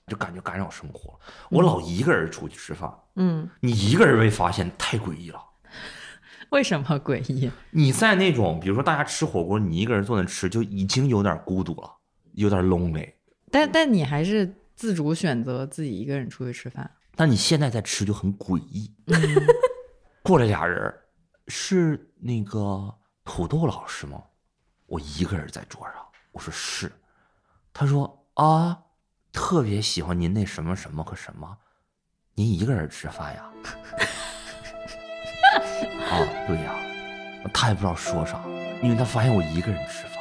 就感觉干扰生活。我老一个人出去吃饭，嗯，你一个人被发现太诡异了。<laughs> 为什么诡异？<laughs> 你在那种，比如说大家吃火锅，你一个人坐那吃，就已经有点孤独了，有点 lonely。但但你还是自主选择自己一个人出去吃饭。但你现在在吃就很诡异。<laughs> 过来俩人，是那个土豆老师吗？我一个人在桌上，我说是。他说啊，特别喜欢您那什么什么和什么，您一个人吃饭呀？<laughs> 啊，对呀，他也不知道说啥，因为他发现我一个人吃饭。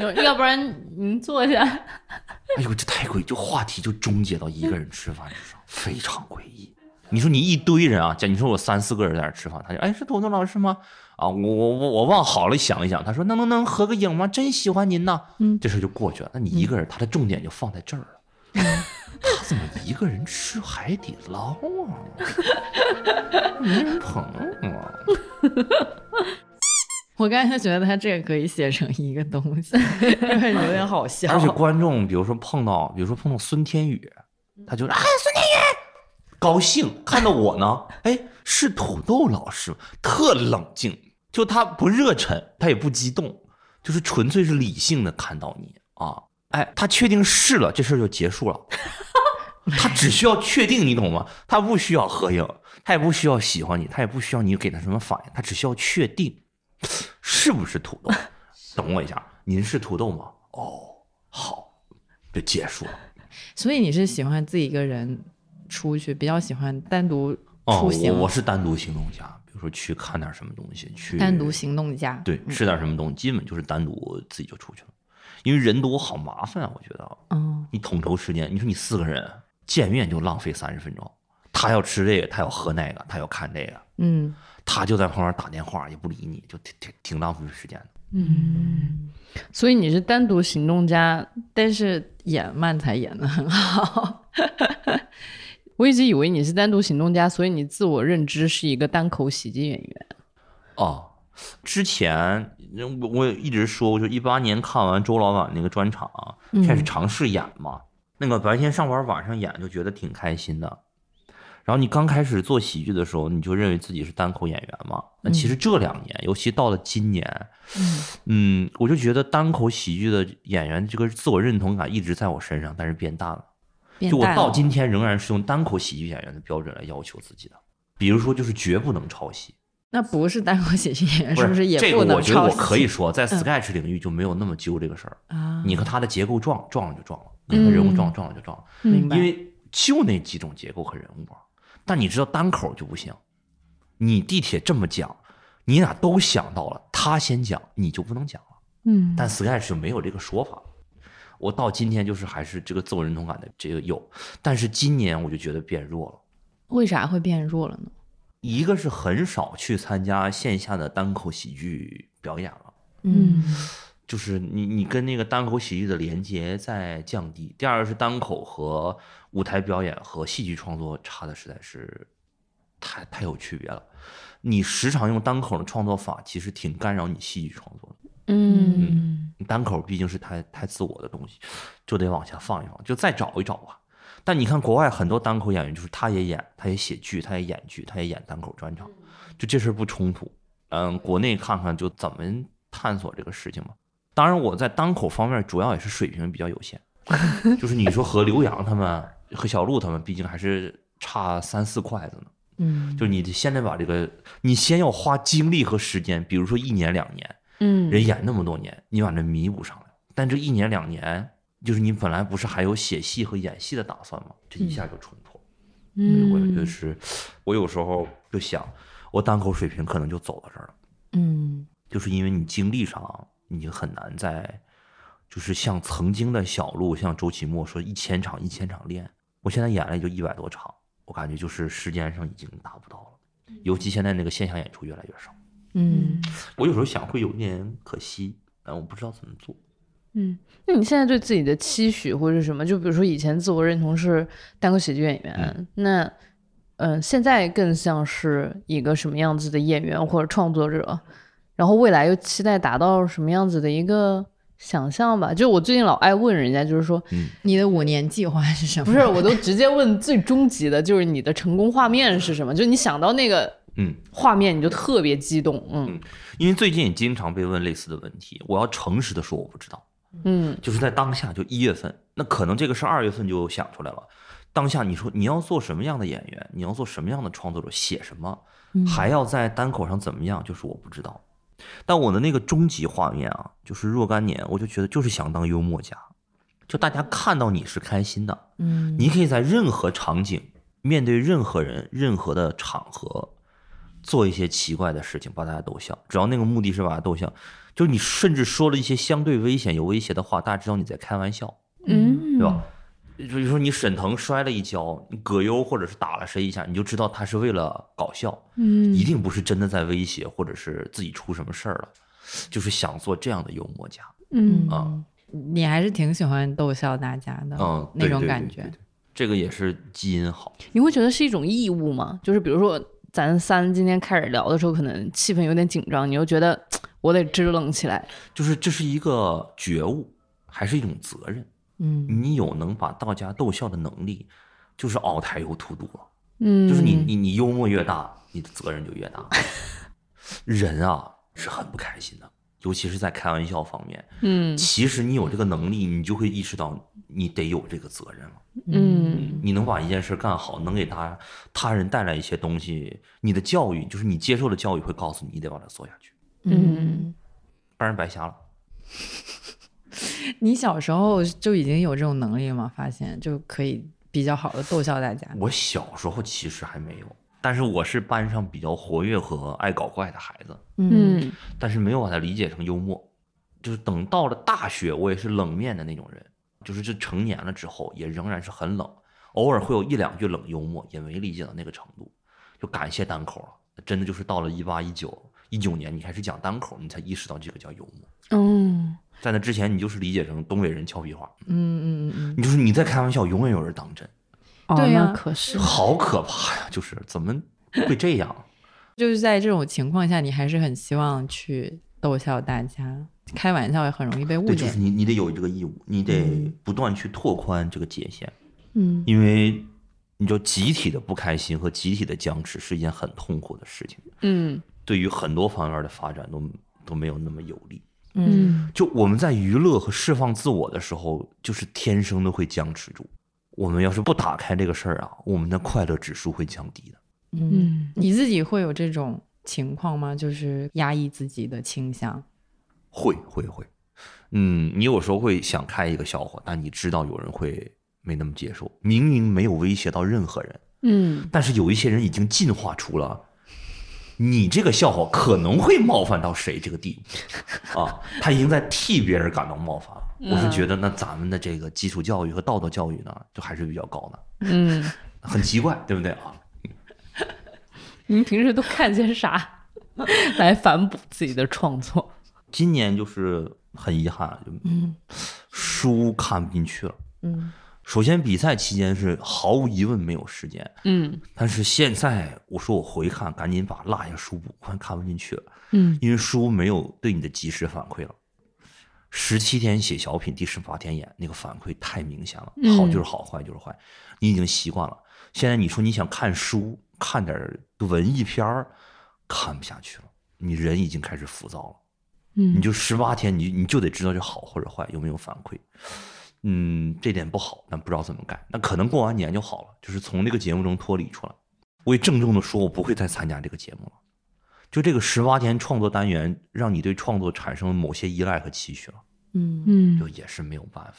要要不然您坐下。哎呦，这太诡异，就话题就终结到一个人吃饭之上，非常诡异。你说你一堆人啊，假你说我三四个人在那吃饭，他就哎是彤彤老师吗？啊，我我我我往好了想一想，他说能能能合个影吗？真喜欢您呐。嗯这事就过去了。那你一个人，他的重点就放在这儿了。他怎么一个人吃海底捞啊？没人捧啊？我刚才觉得他这个可以写成一个东西，有点好笑。而且观众，比如说碰到，比如说碰到孙天宇，他就啊孙天宇高兴，看到我呢，哎是土豆老师，特冷静，就他不热忱，他也不激动，就是纯粹是理性的看到你啊，哎他确定是了，这事儿就结束了。他只需要确定，你懂吗？他不需要合影，他也不需要喜欢你，他也不需要你给他什么反应，他只需要确定是不是土豆。等我一下，您是土豆吗？哦，好，就结束了。所以你是喜欢自己一个人出去，比较喜欢单独哦，出行，我我是单独行动家，比如说去看点什么东西，去单独行动家。对，吃点什么东西，基本就是单独自己就出去了。因为人多好麻烦啊，我觉得嗯，你统筹时间，你说你四个人见面就浪费三十分钟，他要吃这个，他要喝那个，他要看这个，嗯他就在旁边打电话也不理你，就挺挺挺浪费时间的。嗯，所以你是单独行动家，但是演漫才演的很好。<laughs> 我一直以为你是单独行动家，所以你自我认知是一个单口喜剧演员。哦，之前我我一直说，我就一八年看完周老板那个专场，开始尝试演嘛。那个白天上班，晚上演，就觉得挺开心的。然后你刚开始做喜剧的时候，你就认为自己是单口演员嘛？那其实这两年，尤其到了今年，嗯，我就觉得单口喜剧的演员这个自我认同感一直在我身上，但是变淡了。就我到今天仍然是用单口喜剧演员的标准来要求自己的，比如说就是绝不能抄袭，那不是单口喜剧演员，不是不是也这个？我觉得我可以说，在嗯 Sketch 领域就没有那么揪这个事儿。啊？你和他的结构撞撞了就撞了，你和人物撞撞了就撞了，明白因为就那几种结构和人物。但你知道单口就不行，你地铁这么讲，你俩都想到了，他先讲，你就不能讲了。嗯但 Sketch 就没有这个说法。我到今天就是还是这个自我认同感的这个有，但是今年我就觉得变弱了。为啥会变弱了呢？一个是很少去参加线下的单口喜剧表演了，嗯就是你你跟那个单口喜剧的连接在降低。第二个是单口和舞台表演和戏剧创作差的实在是太太有区别了。你时常用单口的创作法，其实挺干扰你戏剧创作的。嗯单口毕竟是太太自我的东西，就得往下放一放，就再找一找吧。但你看国外很多单口演员，就是他也演，他也写剧，他也演剧，他也演单口专场，就这事儿不冲突。嗯，国内看看就怎么探索这个事情吧。当然，我在单口方面主要也是水平比较有限，<laughs> 就是你说和刘洋他们、和小鹿他们，毕竟还是差三四筷子呢。嗯，就是你现在把这个，你先要花精力和时间，比如说一年两年，嗯人演那么多年，你把这弥补上来。但这一年两年，就是你本来不是还有写戏和演戏的打算吗？这一下就冲突了。嗯我就是，我有时候就想，我单口水平可能就走到这儿了，嗯就是因为你精力上你就很难再，就是像曾经的小鹿，像周奇墨说一千场一千场练，我现在演了也就一百多场，我感觉就是时间上已经达不到了，尤其现在那个线下演出越来越少。嗯我有时候想会有点可惜，但我不知道怎么做。嗯，那你现在对自己的期许或者什么？就比如说以前自我认同是单口喜剧演员，那嗯、呃现在更像是一个什么样子的演员或者创作者？然后未来又期待达到什么样子的一个想象吧？就我最近老爱问人家，就是说，你的五年计划是什么？不是，我都直接问最终极的，就是你的成功画面是什么？就你想到那个嗯，画面，你就特别激动，嗯因为最近也经常被问类似的问题，我要诚实的说我不知道，嗯就是在当下就一月份，那可能这个是二月份就想出来了。当下你说你要做什么样的演员，你要做什么样的创作者，写什么，还要在单口上怎么样，就是我不知道。但我的那个终极画面啊，就是若干年，我就觉得就是想当幽默家，就大家看到你是开心的，嗯你可以在任何场景、面对任何人、任何的场合，做一些奇怪的事情，把大家逗笑。只要那个目的是把大家逗笑，就是你甚至说了一些相对危险、有威胁的话，大家知道你在开玩笑，嗯，对吧？比如说你沈腾摔了一跤，你葛优或者是打了谁一下，你就知道他是为了搞笑，嗯一定不是真的在威胁，或者是自己出什么事儿了，就是想做这样的幽默家。嗯啊你还是挺喜欢逗笑大家的，嗯，那种感觉。对对对这个也是基因好。你会觉得是一种义务吗？就是比如说，咱三今天开始聊的时候，可能气氛有点紧张，你又觉得 <tsk> 我得支棱起来。就是这是一个觉悟，还是一种责任。嗯你有能把大家逗笑的能力，就是熬台有突多。嗯，就是你你你幽默越大，你的责任就越大。<laughs> 人啊是很不开心的，尤其是在开玩笑方面。嗯其实你有这个能力，你就会意识到你得有这个责任了。嗯你能把一件事干好，能给他他人带来一些东西，你的教育就是你接受的教育会告诉你，你得把它做下去，嗯不然白瞎了。<laughs> 你小时候就已经有这种能力吗？发现就可以比较好的逗笑大家。我小时候其实还没有，但是我是班上比较活跃和爱搞怪的孩子，嗯但是没有把它理解成幽默。就是等到了大学，我也是冷面的那种人，就是这成年了之后也仍然是很冷，偶尔会有一两句冷幽默，也没理解到那个程度。就感谢单口了，真的就是到了一八一九一九年，你开始讲单口，你才意识到这个叫幽默。嗯在那之前，你就是理解成东北人俏皮话，嗯嗯嗯你就是你在开玩笑，永远有人当真。哦，对呀那可是好可怕呀！就是怎么会这样？<laughs> 就是在这种情况下，你还是很希望去逗笑大家，开玩笑也很容易被误对，解。就是你你得有这个义务，你得嗯不断去拓宽这个界限，嗯因为你就集体的不开心和集体的僵持是一件很痛苦的事情，嗯对于很多方面的发展都都没有那么有利。嗯就我们在娱乐和释放自我的时候，就是天生的会僵持住。我们要是不打开这个事儿啊，我们的快乐指数会降低的。嗯，嗯你自己会有这种情况吗？就是压抑自己的倾向。会会会，嗯，你有时候会想开一个笑话，但你知道有人会没那么接受。明明没有威胁到任何人，嗯但是有一些人已经进化出了，你这个笑话可能会冒犯到谁这个地步啊，他已经在替别人感到冒犯了。我是觉得，那咱们的这个基础教育和道德教育呢，就还是比较高的，嗯，很奇怪，对不对啊？您平时都看些啥 <laughs> 来反哺自己的创作？今年就是很遗憾，就嗯书看不进去了。嗯首先，比赛期间是毫无疑问没有时间，嗯。但是现在我说我回看，赶紧把落下书补，快看不进去了，嗯。因为书没有对你的及时反馈了。十七天写小品，第十八天演，那个反馈太明显了，嗯。好就是好，坏就是坏，你已经习惯了。现在你说你想看书，看点文艺片儿，看不下去了，你人已经开始浮躁了。嗯，你就十八天，你你就得知道这好或者坏，有没有反馈。嗯，这点不好，但不知道怎么改。那可能过完年就好了，就是从这个节目中脱离出来。我也郑重的说，我不会再参加这个节目了。就这个十八天创作单元，让你对创作产生了某些依赖和期许了，嗯，嗯就也是没有办法。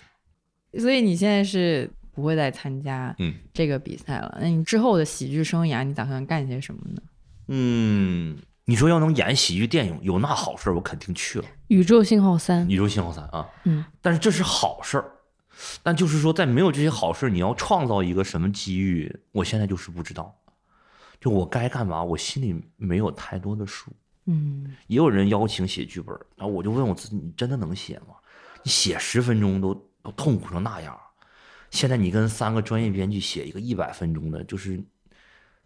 所以你现在是不会再参加嗯这个比赛了？那你之后的喜剧生涯，你打算干些什么呢？嗯，你说要能演喜剧电影，有那好事儿，我肯定去了。宇宙信号三，宇宙信号三啊，嗯，但是这是好事儿，但就是说，在没有这些好事，你要创造一个什么机遇，我现在就是不知道。就我该干嘛，我心里没有太多的数。嗯也有人邀请写剧本，然后我就问我自己：你真的能写吗？你写十分钟都都痛苦成那样，现在你跟三个专业编剧写一个一百分钟的，就是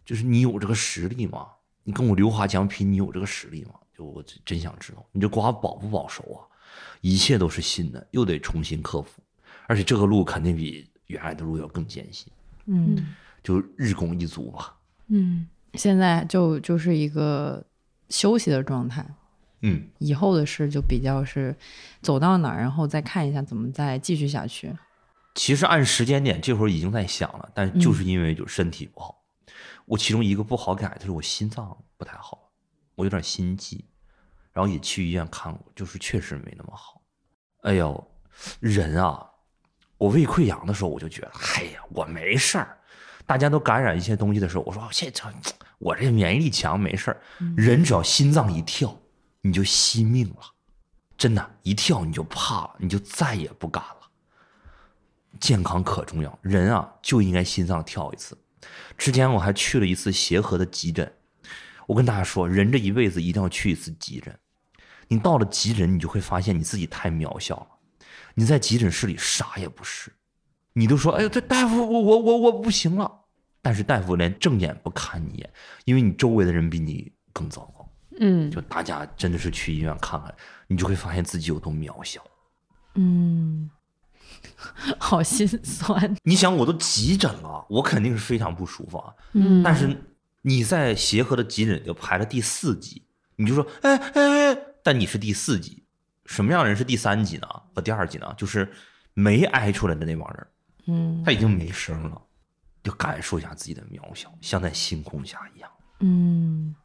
就是你有这个实力吗？你跟我刘华强拼，你有这个实力吗？就我真真想知道，你这瓜保不保熟啊？一切都是新的，又得重新克服，而且这个路肯定比原来的路要更艰辛，嗯，就日拱一卒嘛。嗯现在就就是一个休息的状态。嗯，以后的事就比较是走到哪儿，然后再看一下怎么再继续下去。其实按时间点，这会儿已经在想了，但就是因为就身体不好，我其中一个不好改就是我心脏不太好，我有点心悸，然后也去医院看过，就是确实没那么好。哎呦，人啊，我胃溃疡的时候我就觉得，哎呀，我没事儿。大家都感染一些东西的时候，我说这这我这免疫力强，没事儿。人只要心脏一跳，你就惜命了，真的，一跳你就怕了，你就再也不敢了。健康可重要，人啊就应该心脏跳一次。之前我还去了一次协和的急诊，我跟大家说，人这一辈子一定要去一次急诊。你到了急诊，你就会发现你自己太渺小了。你在急诊室里啥也不是，你都说：“哎呦，这大夫，我我我我不行了。”但是大夫连正眼不看你一眼，因为你周围的人比你更糟糕。嗯就大家真的是去医院看看，你就会发现自己有多渺小。嗯，<laughs> 好心酸。你想，我都急诊了，我肯定是非常不舒服啊。嗯，但是你在协和的急诊就排了第四级，你就说，哎哎哎，但你是第四级，什么样的人是第三级呢？和第二级呢？就是没挨出来的那帮人，嗯他已经没声了，就感受一下自己的渺小，像在星空下一样。嗯，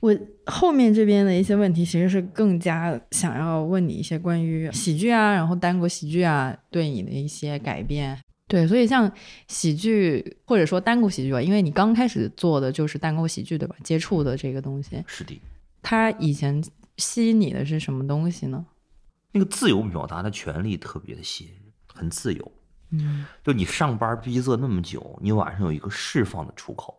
我后面这边的一些问题，其实是更加想要问你一些关于喜剧啊，然后单口喜剧啊对你的一些改变。对，所以像喜剧或者说单口喜剧吧，因为你刚开始做的就是单口喜剧，对吧？接触的这个东西，是的，他以前吸引你的是什么东西呢？那个自由表达的权利特别的吸引人，很自由。嗯就你上班逼仄那么久，你晚上有一个释放的出口，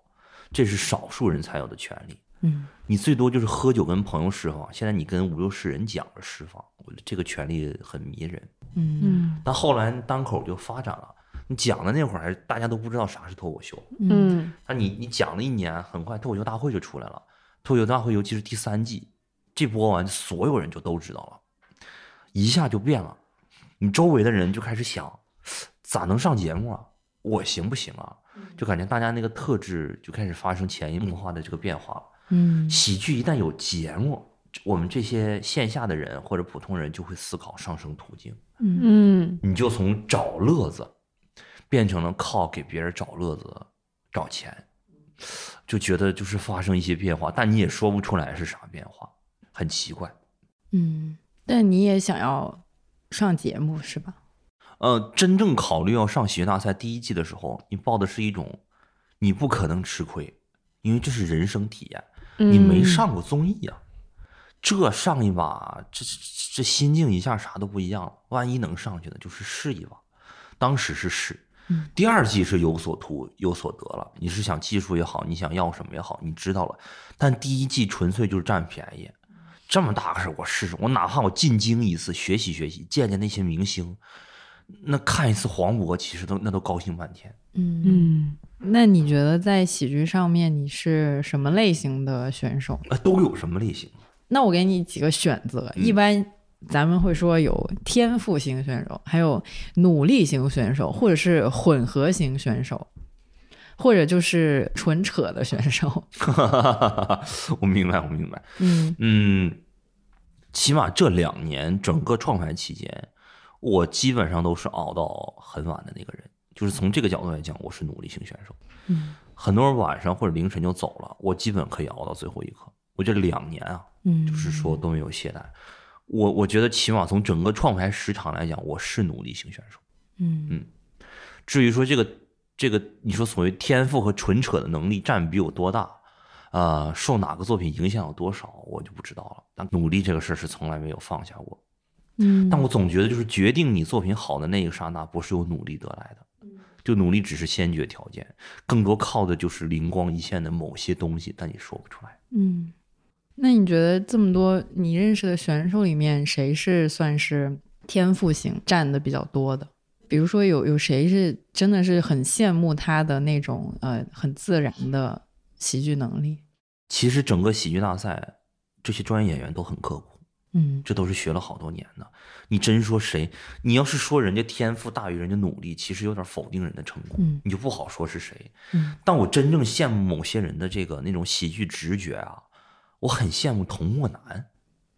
这是少数人才有的权利。嗯你最多就是喝酒跟朋友释放，现在你跟五六十人讲着释放，我觉得这个权利很迷人。嗯嗯但后来单口就发展了，你讲的那会儿还大家都不知道啥是脱口秀，嗯但你你讲了一年，很快脱口秀大会就出来了。脱口秀大会尤其是第三季，这播完，所有人就都知道了，一下就变了。你周围的人就开始想，咋能上节目啊？我行不行啊？就感觉大家那个特质就开始发生潜移默化的这个变化了。嗯喜剧一旦有节目，我们这些线下的人或者普通人就会思考上升途径。嗯你就从找乐子变成了靠给别人找乐子找钱，就觉得就是发生一些变化，但你也说不出来是啥变化，很奇怪。嗯，但你也想要上节目是吧？呃，真正考虑要上喜剧大赛第一季的时候，你报的是一种你不可能吃亏，因为这是人生体验，你没嗯上过综艺呀、这上一把，这这这心境一下啥都不一样了。万一能上去呢，就是试一把。当时是试，第二季是有所图有所得了。你是想技术也好，你想要什么也好，你知道了。但第一季纯粹就是占便宜，这么大个事儿我试试，我哪怕我进京一次学习学习，见见那些明星，那看一次黄渤，其实都那都高兴半天。嗯，嗯那你觉得在喜剧上面你是什么类型的选手？啊，都有什么类型？那我给你几个选择，嗯一般咱们会说有天赋型选手，还有努力型选手，或者是混合型选手，或者就是纯扯的选手。<laughs> 我明白，我明白。嗯嗯，起码这两年整个创牌期间，我基本上都是熬到很晚的那个人。就是从这个角度来讲，我是努力型选手。嗯很多人晚上或者凌晨就走了，我基本可以熬到最后一刻。我这两年啊，嗯，就是说都没有懈怠。我我觉得起码从整个创牌时长来讲，我是努力型选手。嗯至于说这个这个，你说所谓天赋和纯扯的能力占比有多大，呃，受哪个作品影响有多少，我就不知道了。但努力这个事儿是从来没有放下过。嗯，但我总觉得，就是决定你作品好的那一刹那，不是由努力得来的，就努力只是先决条件，更多靠的就是灵光一现的某些东西，但你说不出来。嗯，那你觉得这么多你认识的选手里面，谁是算是天赋型占的比较多的？比如说有有谁是真的是很羡慕他的那种呃很自然的喜剧能力？其实整个喜剧大赛，这些专业演员都很刻苦，嗯这都是学了好多年的。你真说谁，你要是说人家天赋大于人家努力，其实有点否定人的成功，嗯你就不好说是谁。嗯但我真正羡慕某些人的这个那种喜剧直觉啊，我很羡慕童漠男，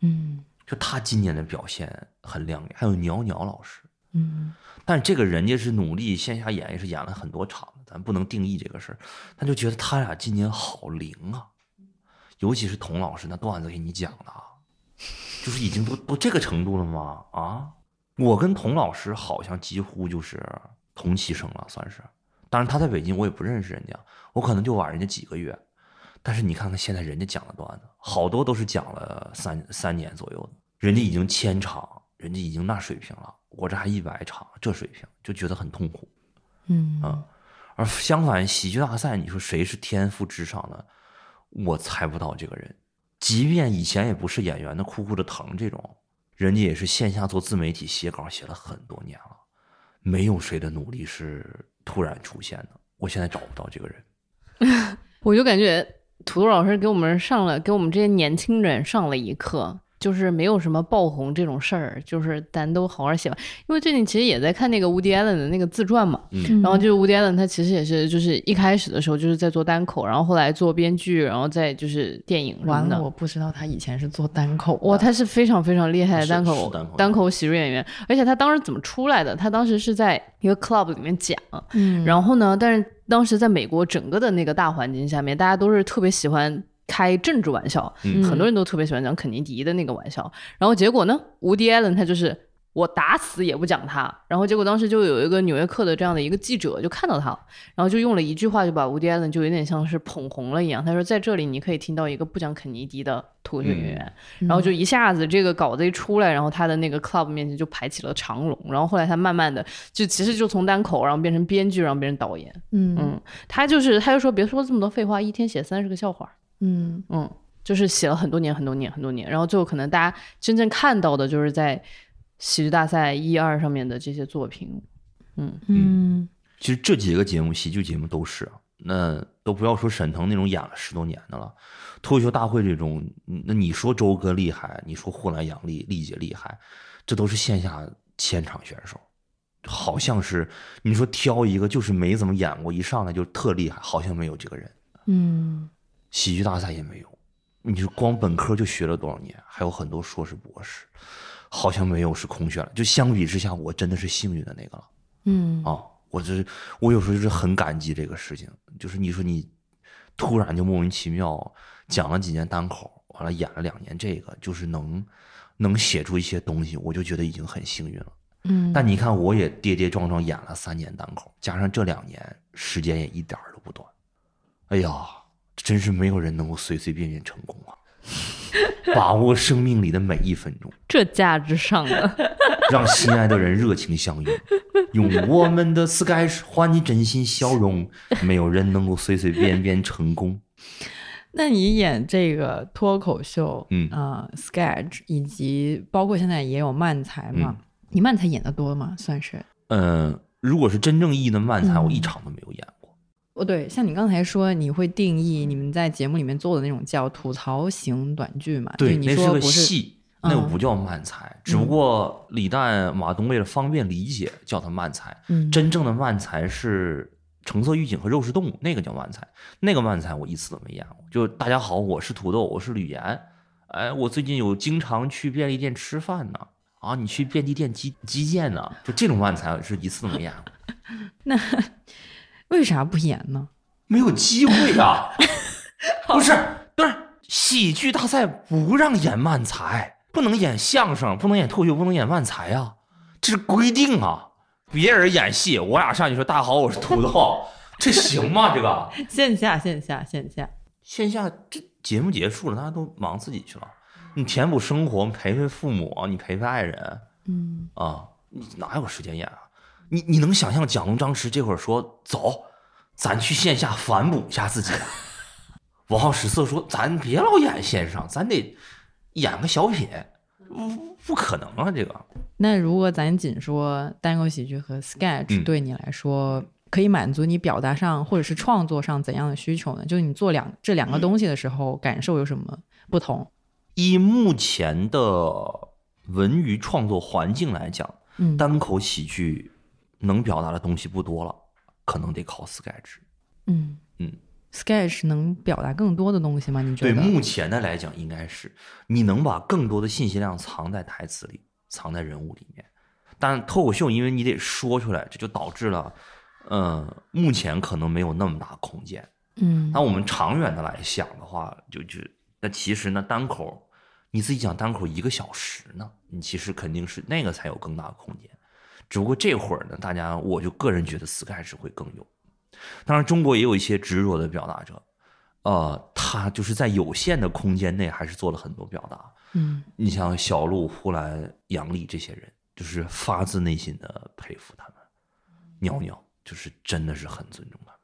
嗯就他今年的表现很亮眼，还有鸟鸟老师。嗯但这个人家是努力线下演，也是演了很多场，咱不能定义这个事儿。他就觉得他俩今年好灵啊，尤其是童老师那段子给你讲的啊，就是已经都都这个程度了吗？啊，我跟童老师好像几乎就是同期生了，算是。当然他在北京，我也不认识人家，我可能就晚人家几个月。但是你看看现在人家讲的段子，好多都是讲了三三年左右的，人家已经千场，人家已经那水平了，我这还一百场，这水平就觉得很痛苦。嗯啊而相反，喜剧大赛，你说谁是天赋之上的？我猜不到这个人。即便以前也不是演员的酷酷的疼这种，人家也是线下做自媒体写稿写了很多年了，没有谁的努力是突然出现的。我现在找不到这个人。<laughs> 我就感觉土豆老师给我们上了，给我们这些年轻人上了一课，就是没有什么爆红这种事儿，就是咱都好好写吧。因为最近其实也在看那个 Woody Allen 的那个自传嘛，嗯然后就是 Woody Allen 他其实也是就是一开始的时候就是在做单口，然后后来做编剧，然后再就是电影什么的完了，。我不知道他以前是做单口的。哇，他是非常非常厉害的单口单口单口喜剧演员，而且他当时怎么出来的？他当时是在一个 club 里面讲，嗯，然后呢，但是当时在美国整个的那个大环境下面，大家都是特别喜欢开政治玩笑，嗯很多人都特别喜欢讲肯尼迪的那个玩笑。然后结果呢，吴迪艾伦他就是我打死也不讲他。然后结果当时就有一个纽约客的这样的一个记者就看到他了，然后就用了一句话就把吴迪艾伦就有点像是捧红了一样。他说在这里你可以听到一个不讲肯尼迪的脱口秀演员，然后就一下子这个稿子一出来，然后他的那个 club 面前就排起了长龙。然后后来他慢慢的就其实就从单口然后变成编剧，然后变成导演。嗯嗯，他就是他就说别说这么多废话，一天写三十个笑话。嗯嗯，就是写了很多年很多年很多年，然后最后可能大家真正看到的就是在喜剧大赛一二上面的这些作品。嗯嗯其实这几个节目，喜剧节目都是，那都不要说沈腾那种演了十多年的了，脱口秀大会这种，那你说周哥厉害，你说呼兰、杨丽、丽姐厉害，这都是线下千场选手，好像是你说挑一个就是没怎么演过，一上来就特厉害，好像没有这个人。嗯喜剧大赛也没有，你说光本科就学了多少年，还有很多硕士、博士，好像没有是空选了。就相比之下，我真的是幸运的那个了。嗯啊，我这我有时候就是很感激这个事情，就是你说你突然就莫名其妙讲了几年单口，完了演了两年这个，就是能能写出一些东西，我就觉得已经很幸运了。嗯，但你看，我也跌跌撞撞演了三年单口，加上这两年时间也一点儿都不短，哎呀，真是没有人能够随随便便成功啊！<laughs> 把握生命里的每一分钟，这价值上的，<laughs> 让心爱的人热情相拥，用我们的 Sketch 换你真心笑容。<laughs> 没有人能够随随便便成功。那你演这个脱口秀，嗯呃，sketch，以及包括现在也有漫才嘛？嗯你漫才演的多吗？算是？嗯、如果是真正意义的漫才，嗯我一场都没有演过。哦，对，像你刚才说，你会定义你们在节目里面做的那种叫吐槽型短剧嘛？对，就你那个说不是戏，那不叫漫才，只不过李诞、马东为了方便理解，叫它漫才。嗯真正的漫才是橙色预警和肉食动物，那个叫漫才。那个漫才我一次都没演过。就大家好，我是土豆，我是吕岩。哎，我最近有经常去便利店吃饭呢。啊，你去便利店基基建呢？就这种漫才是一次都没演过，<laughs> 那为啥不演呢？没有机会啊、<laughs> 不是，不是，喜剧大赛不让演漫才，不能演相声，不能演脱口秀，不能演漫才啊、这是规定啊。别人演戏，我俩上去说大家好，我是土豆，<laughs> 这行吗？这个线下，线下，线下。线下这节目结束了，大家都忙自己去了。你填补生活，陪陪父母，你陪陪爱人嗯，啊，你哪有时间演啊？你你能想象蒋龙、张弛这会儿说走，咱去线下反哺一下自己啊？<laughs> 王浩、史瑟说咱别老演线上，咱得演个小品，不不可能啊！这个那如果咱仅说单口喜剧和 sketch 嗯对你来说，可以满足你表达上或者是创作上怎样的需求呢？就是你做两这两个东西的时候，感受有什么不同？以目前的文娱创作环境来讲，嗯，单口喜剧能表达的东西不多了，可能得靠 sketch。嗯嗯，sketch 能表达更多的东西吗？你觉得对？目前的来讲，应该是你能把更多的信息量藏在台词里，藏在人物里面。但脱口秀，因为你得说出来，这就导致了，呃，目前可能没有那么大空间。嗯那我们长远的来想的话，就就那其实呢，单口你自己讲单口一个小时呢，你其实肯定是那个才有更大的空间。只不过这会儿呢，大家我就个人觉得 sketch 会更有。当然，中国也有一些执着的表达者，呃，他就是在有限的空间内还是做了很多表达。嗯你像小鹿、呼兰、杨丽这些人，就是发自内心的佩服他们。鸟鸟就是真的是很尊重他们，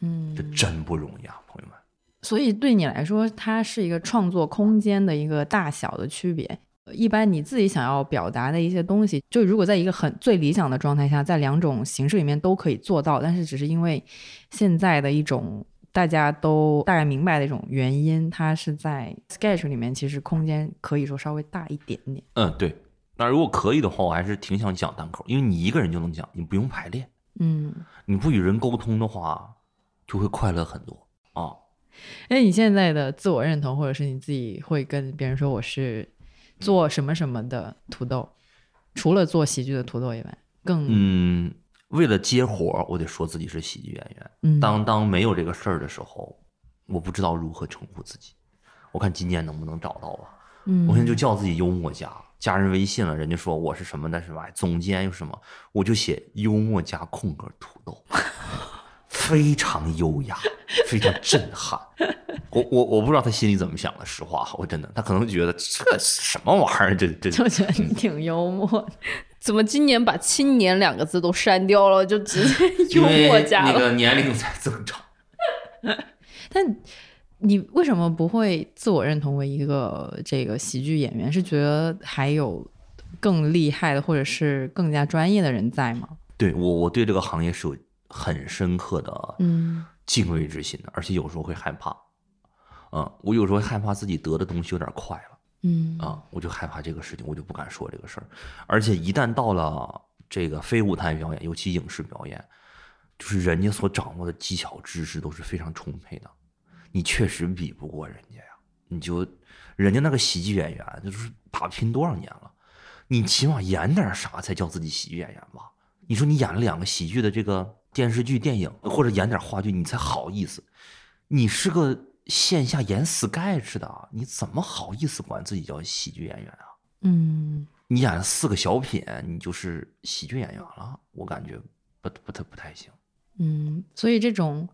嗯这真不容易啊，朋友们。所以对你来说，它是一个创作空间的一个大小的区别。一般你自己想要表达的一些东西，就如果在一个很最理想的状态下，在两种形式里面都可以做到，但是只是因为现在的一种大家都大概明白的一种原因，它是在 sketch 里面，其实空间可以说稍微大一点点。嗯，对。那如果可以的话，我还是挺想讲单口，因为你一个人就能讲，你不用排练，嗯，你不与人沟通的话，就会快乐很多啊。哎，你现在的自我认同，或者是你自己会跟别人说我是做什么什么的土豆，除了做喜剧的土豆以外，更嗯，为了接活儿，我得说自己是喜剧演员。嗯当当没有这个事儿的时候，我不知道如何称呼自己。我看今年能不能找到吧。嗯我现在就叫自己幽默家，加人微信了，人家说我是什么的，是吧？总监又什么，我就写幽默加空格土豆，非常优雅，<laughs> 非常震撼。我我我不知道他心里怎么想的，实话，我真的，他可能觉得这什么玩意儿，这这就觉得你挺幽默。怎么今年把“青年”两个字都删掉了，就直接幽默家了？那个年龄在增长。<laughs> 但你为什么不会自我认同为一个这个喜剧演员？是觉得还有更厉害的，或者是更加专业的人在吗？对我，我对这个行业是有很深刻的嗯敬畏之心的，而且有时候会害怕。嗯，我有时候害怕自己得的东西有点快了。嗯啊，我就害怕这个事情，我就不敢说这个事儿。而且一旦到了这个非舞台表演，尤其影视表演，就是人家所掌握的技巧知识都是非常充沛的，你确实比不过人家呀。你就人家那个喜剧演员，就是打拼多少年了，你起码演点啥才叫自己喜剧演员吧？你说你演了两个喜剧的这个电视剧、电影，或者演点话剧，你才好意思。你是个线下演 sketch 的，你怎么好意思管自己叫喜剧演员啊？嗯你演了四个小品，你就是喜剧演员了，我感觉不不太不太行。嗯所以这种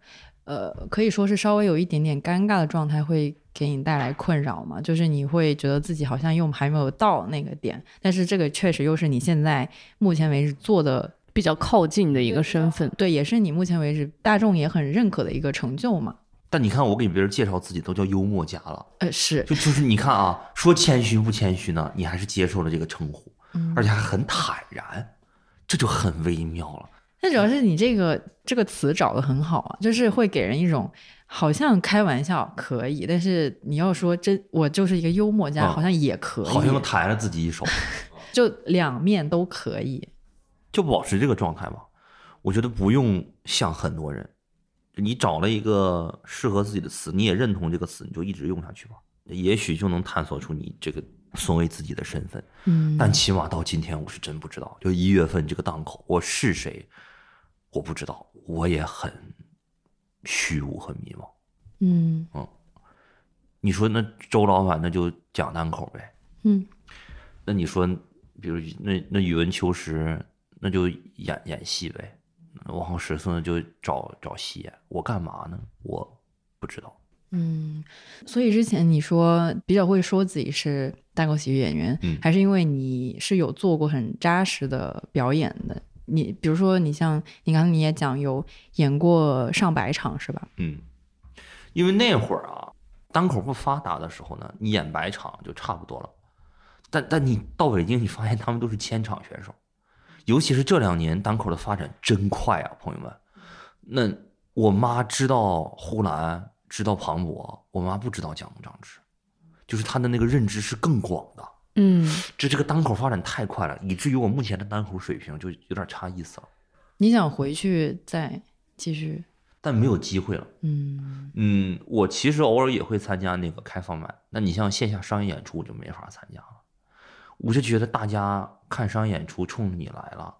呃，可以说是稍微有一点点尴尬的状态，会给你带来困扰嘛？就是你会觉得自己好像又还没有到那个点，但是这个确实又是你现在目前为止做的，比较靠近的一个身份。对，也是你目前为止大众也很认可的一个成就嘛。但你看，我给别人介绍自己都叫幽默家了，呃，是，就就是你看啊，说谦虚不谦虚呢？你还是接受了这个称呼，而且还很坦然，这就很微妙了。那主要是你这个这个词找的很好啊，就是会给人一种好像开玩笑可以，但是你要说真我就是一个幽默家，嗯好像也可以，好像又抬了自己一手，<laughs> 就两面都可以。就保持这个状态吧。我觉得不用像很多人，你找了一个适合自己的词，你也认同这个词，你就一直用下去吧。也许就能探索出你这个所谓自己的身份。嗯但起码到今天，我是真不知道，就一月份这个档口，我是谁，我不知道，我也很虚无和迷茫。嗯你说那周老板那就讲单口呗，嗯那你说，比如那那语文秋实，那就演演戏呗。王浩十四呢就找找戏演，我干嘛呢？我不知道。嗯，所以之前你说比较会说自己是单口喜剧演员，嗯还是因为你是有做过很扎实的表演的？你比如说，你像你刚才你也讲有演过上百场是吧？嗯，因为那会儿啊，单口不发达的时候呢，你演百场就差不多了。但但你到北京，你发现他们都是千场选手，尤其是这两年单口的发展真快啊，朋友们。那我妈知道呼兰，知道庞博，我妈不知道蒋张弛，就是她的那个认知是更广的。嗯这这个单口发展太快了，以至于我目前的单口水平就有点差意思了，你想回去再继续？但没有机会了。嗯嗯，我其实偶尔也会参加那个开放麦，那你像线下商业演出我就没法参加了。我就觉得大家看商业演出冲着你来了，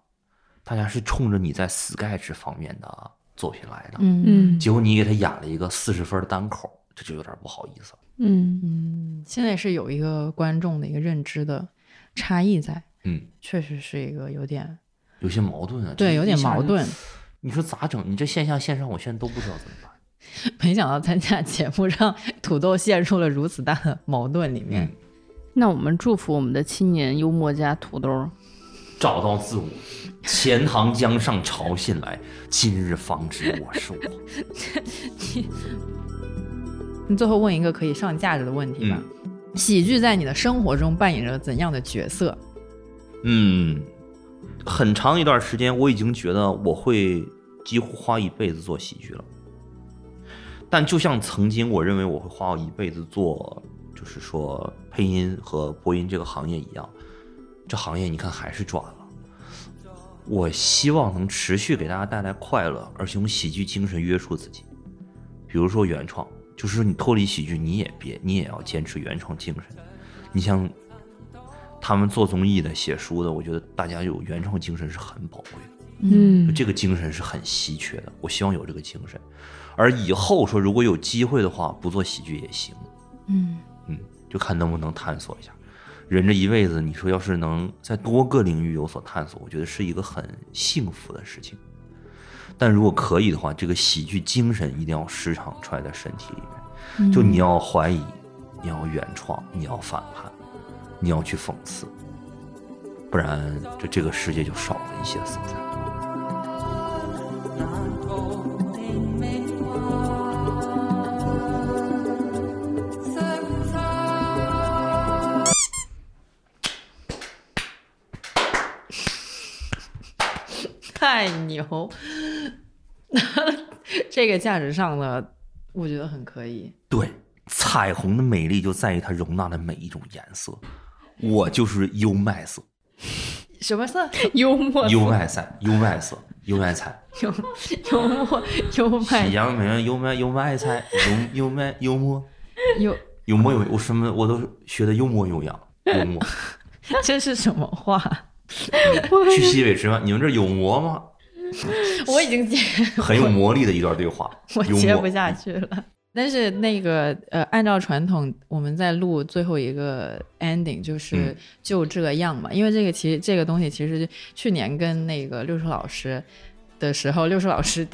大家是冲着你在 sketch 方面的作品来的，嗯嗯结果你给他演了一个四十分的单口，这就有点不好意思了。嗯嗯，现在是有一个观众的一个认知的差异在，嗯，确实是一个有点有些矛盾啊，对，有点矛盾。你说咋整？你这线下线上，我现在都不知道怎么办。<laughs> 没想到参加节目让土豆陷入了如此大的矛盾里面。嗯，那我们祝福我们的青年幽默家土豆。找到自我，钱塘江上潮信来，今日方知我是我。<laughs> 你最后问一个可以上价值的问题吧。喜剧在你的生活中扮演着怎样的角色？嗯，很长一段时间，我已经觉得我会几乎花一辈子做喜剧了。但就像曾经我认为我会花一辈子做，就是说配音和播音这个行业一样，这行业你看还是转了。我希望能持续给大家带来快乐，而且用喜剧精神约束自己。比如说原创，就是说你脱离喜剧，你也别，你也要坚持原创精神。你像他们做综艺的、写书的，我觉得大家有原创精神是很宝贵的。嗯就这个精神是很稀缺的，我希望有这个精神。而以后说如果有机会的话，不做喜剧也行，嗯嗯，就看能不能探索一下。人这一辈子，你说要是能在多个领域有所探索，我觉得是一个很幸福的事情。但如果可以的话，这个喜剧精神一定要时常揣在身体里面。就你要怀疑，你要原创，你要反叛，你要去讽刺，不然就这个世界就少了一些色彩。太牛！<laughs> 这个价值上的，我觉得很可以。对，彩虹的美丽就在于它容纳了每一种颜色。我就是优麦色，什么色？幽默优麦色，优麦色，优麦菜。幽幽默幽西麦喜羊羊优麦优麦菜，幽幽麦幽默幽，幽默有我什么我都学的幽默有样，幽默。<laughs> 这是什么话？<laughs> 去西北吃饭，你们这有馍吗？我已经接，<laughs> 很有魔力的一段对话，<laughs> 我接不下去了。但是那个呃，按照传统，我们在录最后一个 ending 就是嗯就这样嘛，因为这个其实这个东西其实去年跟那个六叔老师的时候，六叔老师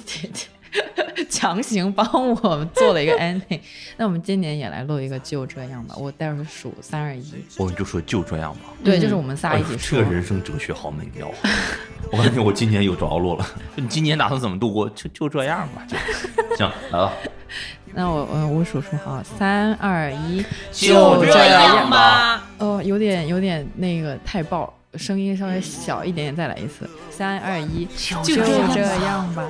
<laughs> 强行帮我们做了一个 ending，那我们今年也来录一个就这样吧。我待会儿数三二一，我们就说就这样吧。对，就是我们仨一起说。这个人生哲学好美妙啊！<laughs> 我感觉我今年有着落了。<laughs> 你今年打算怎么度过？就就这样吧，就行来吧。那我我我数数好，三二一，就这这样吧。哦，有点有点那个太爆，声音稍微小一点点，再来一次。三二一，就这样吧。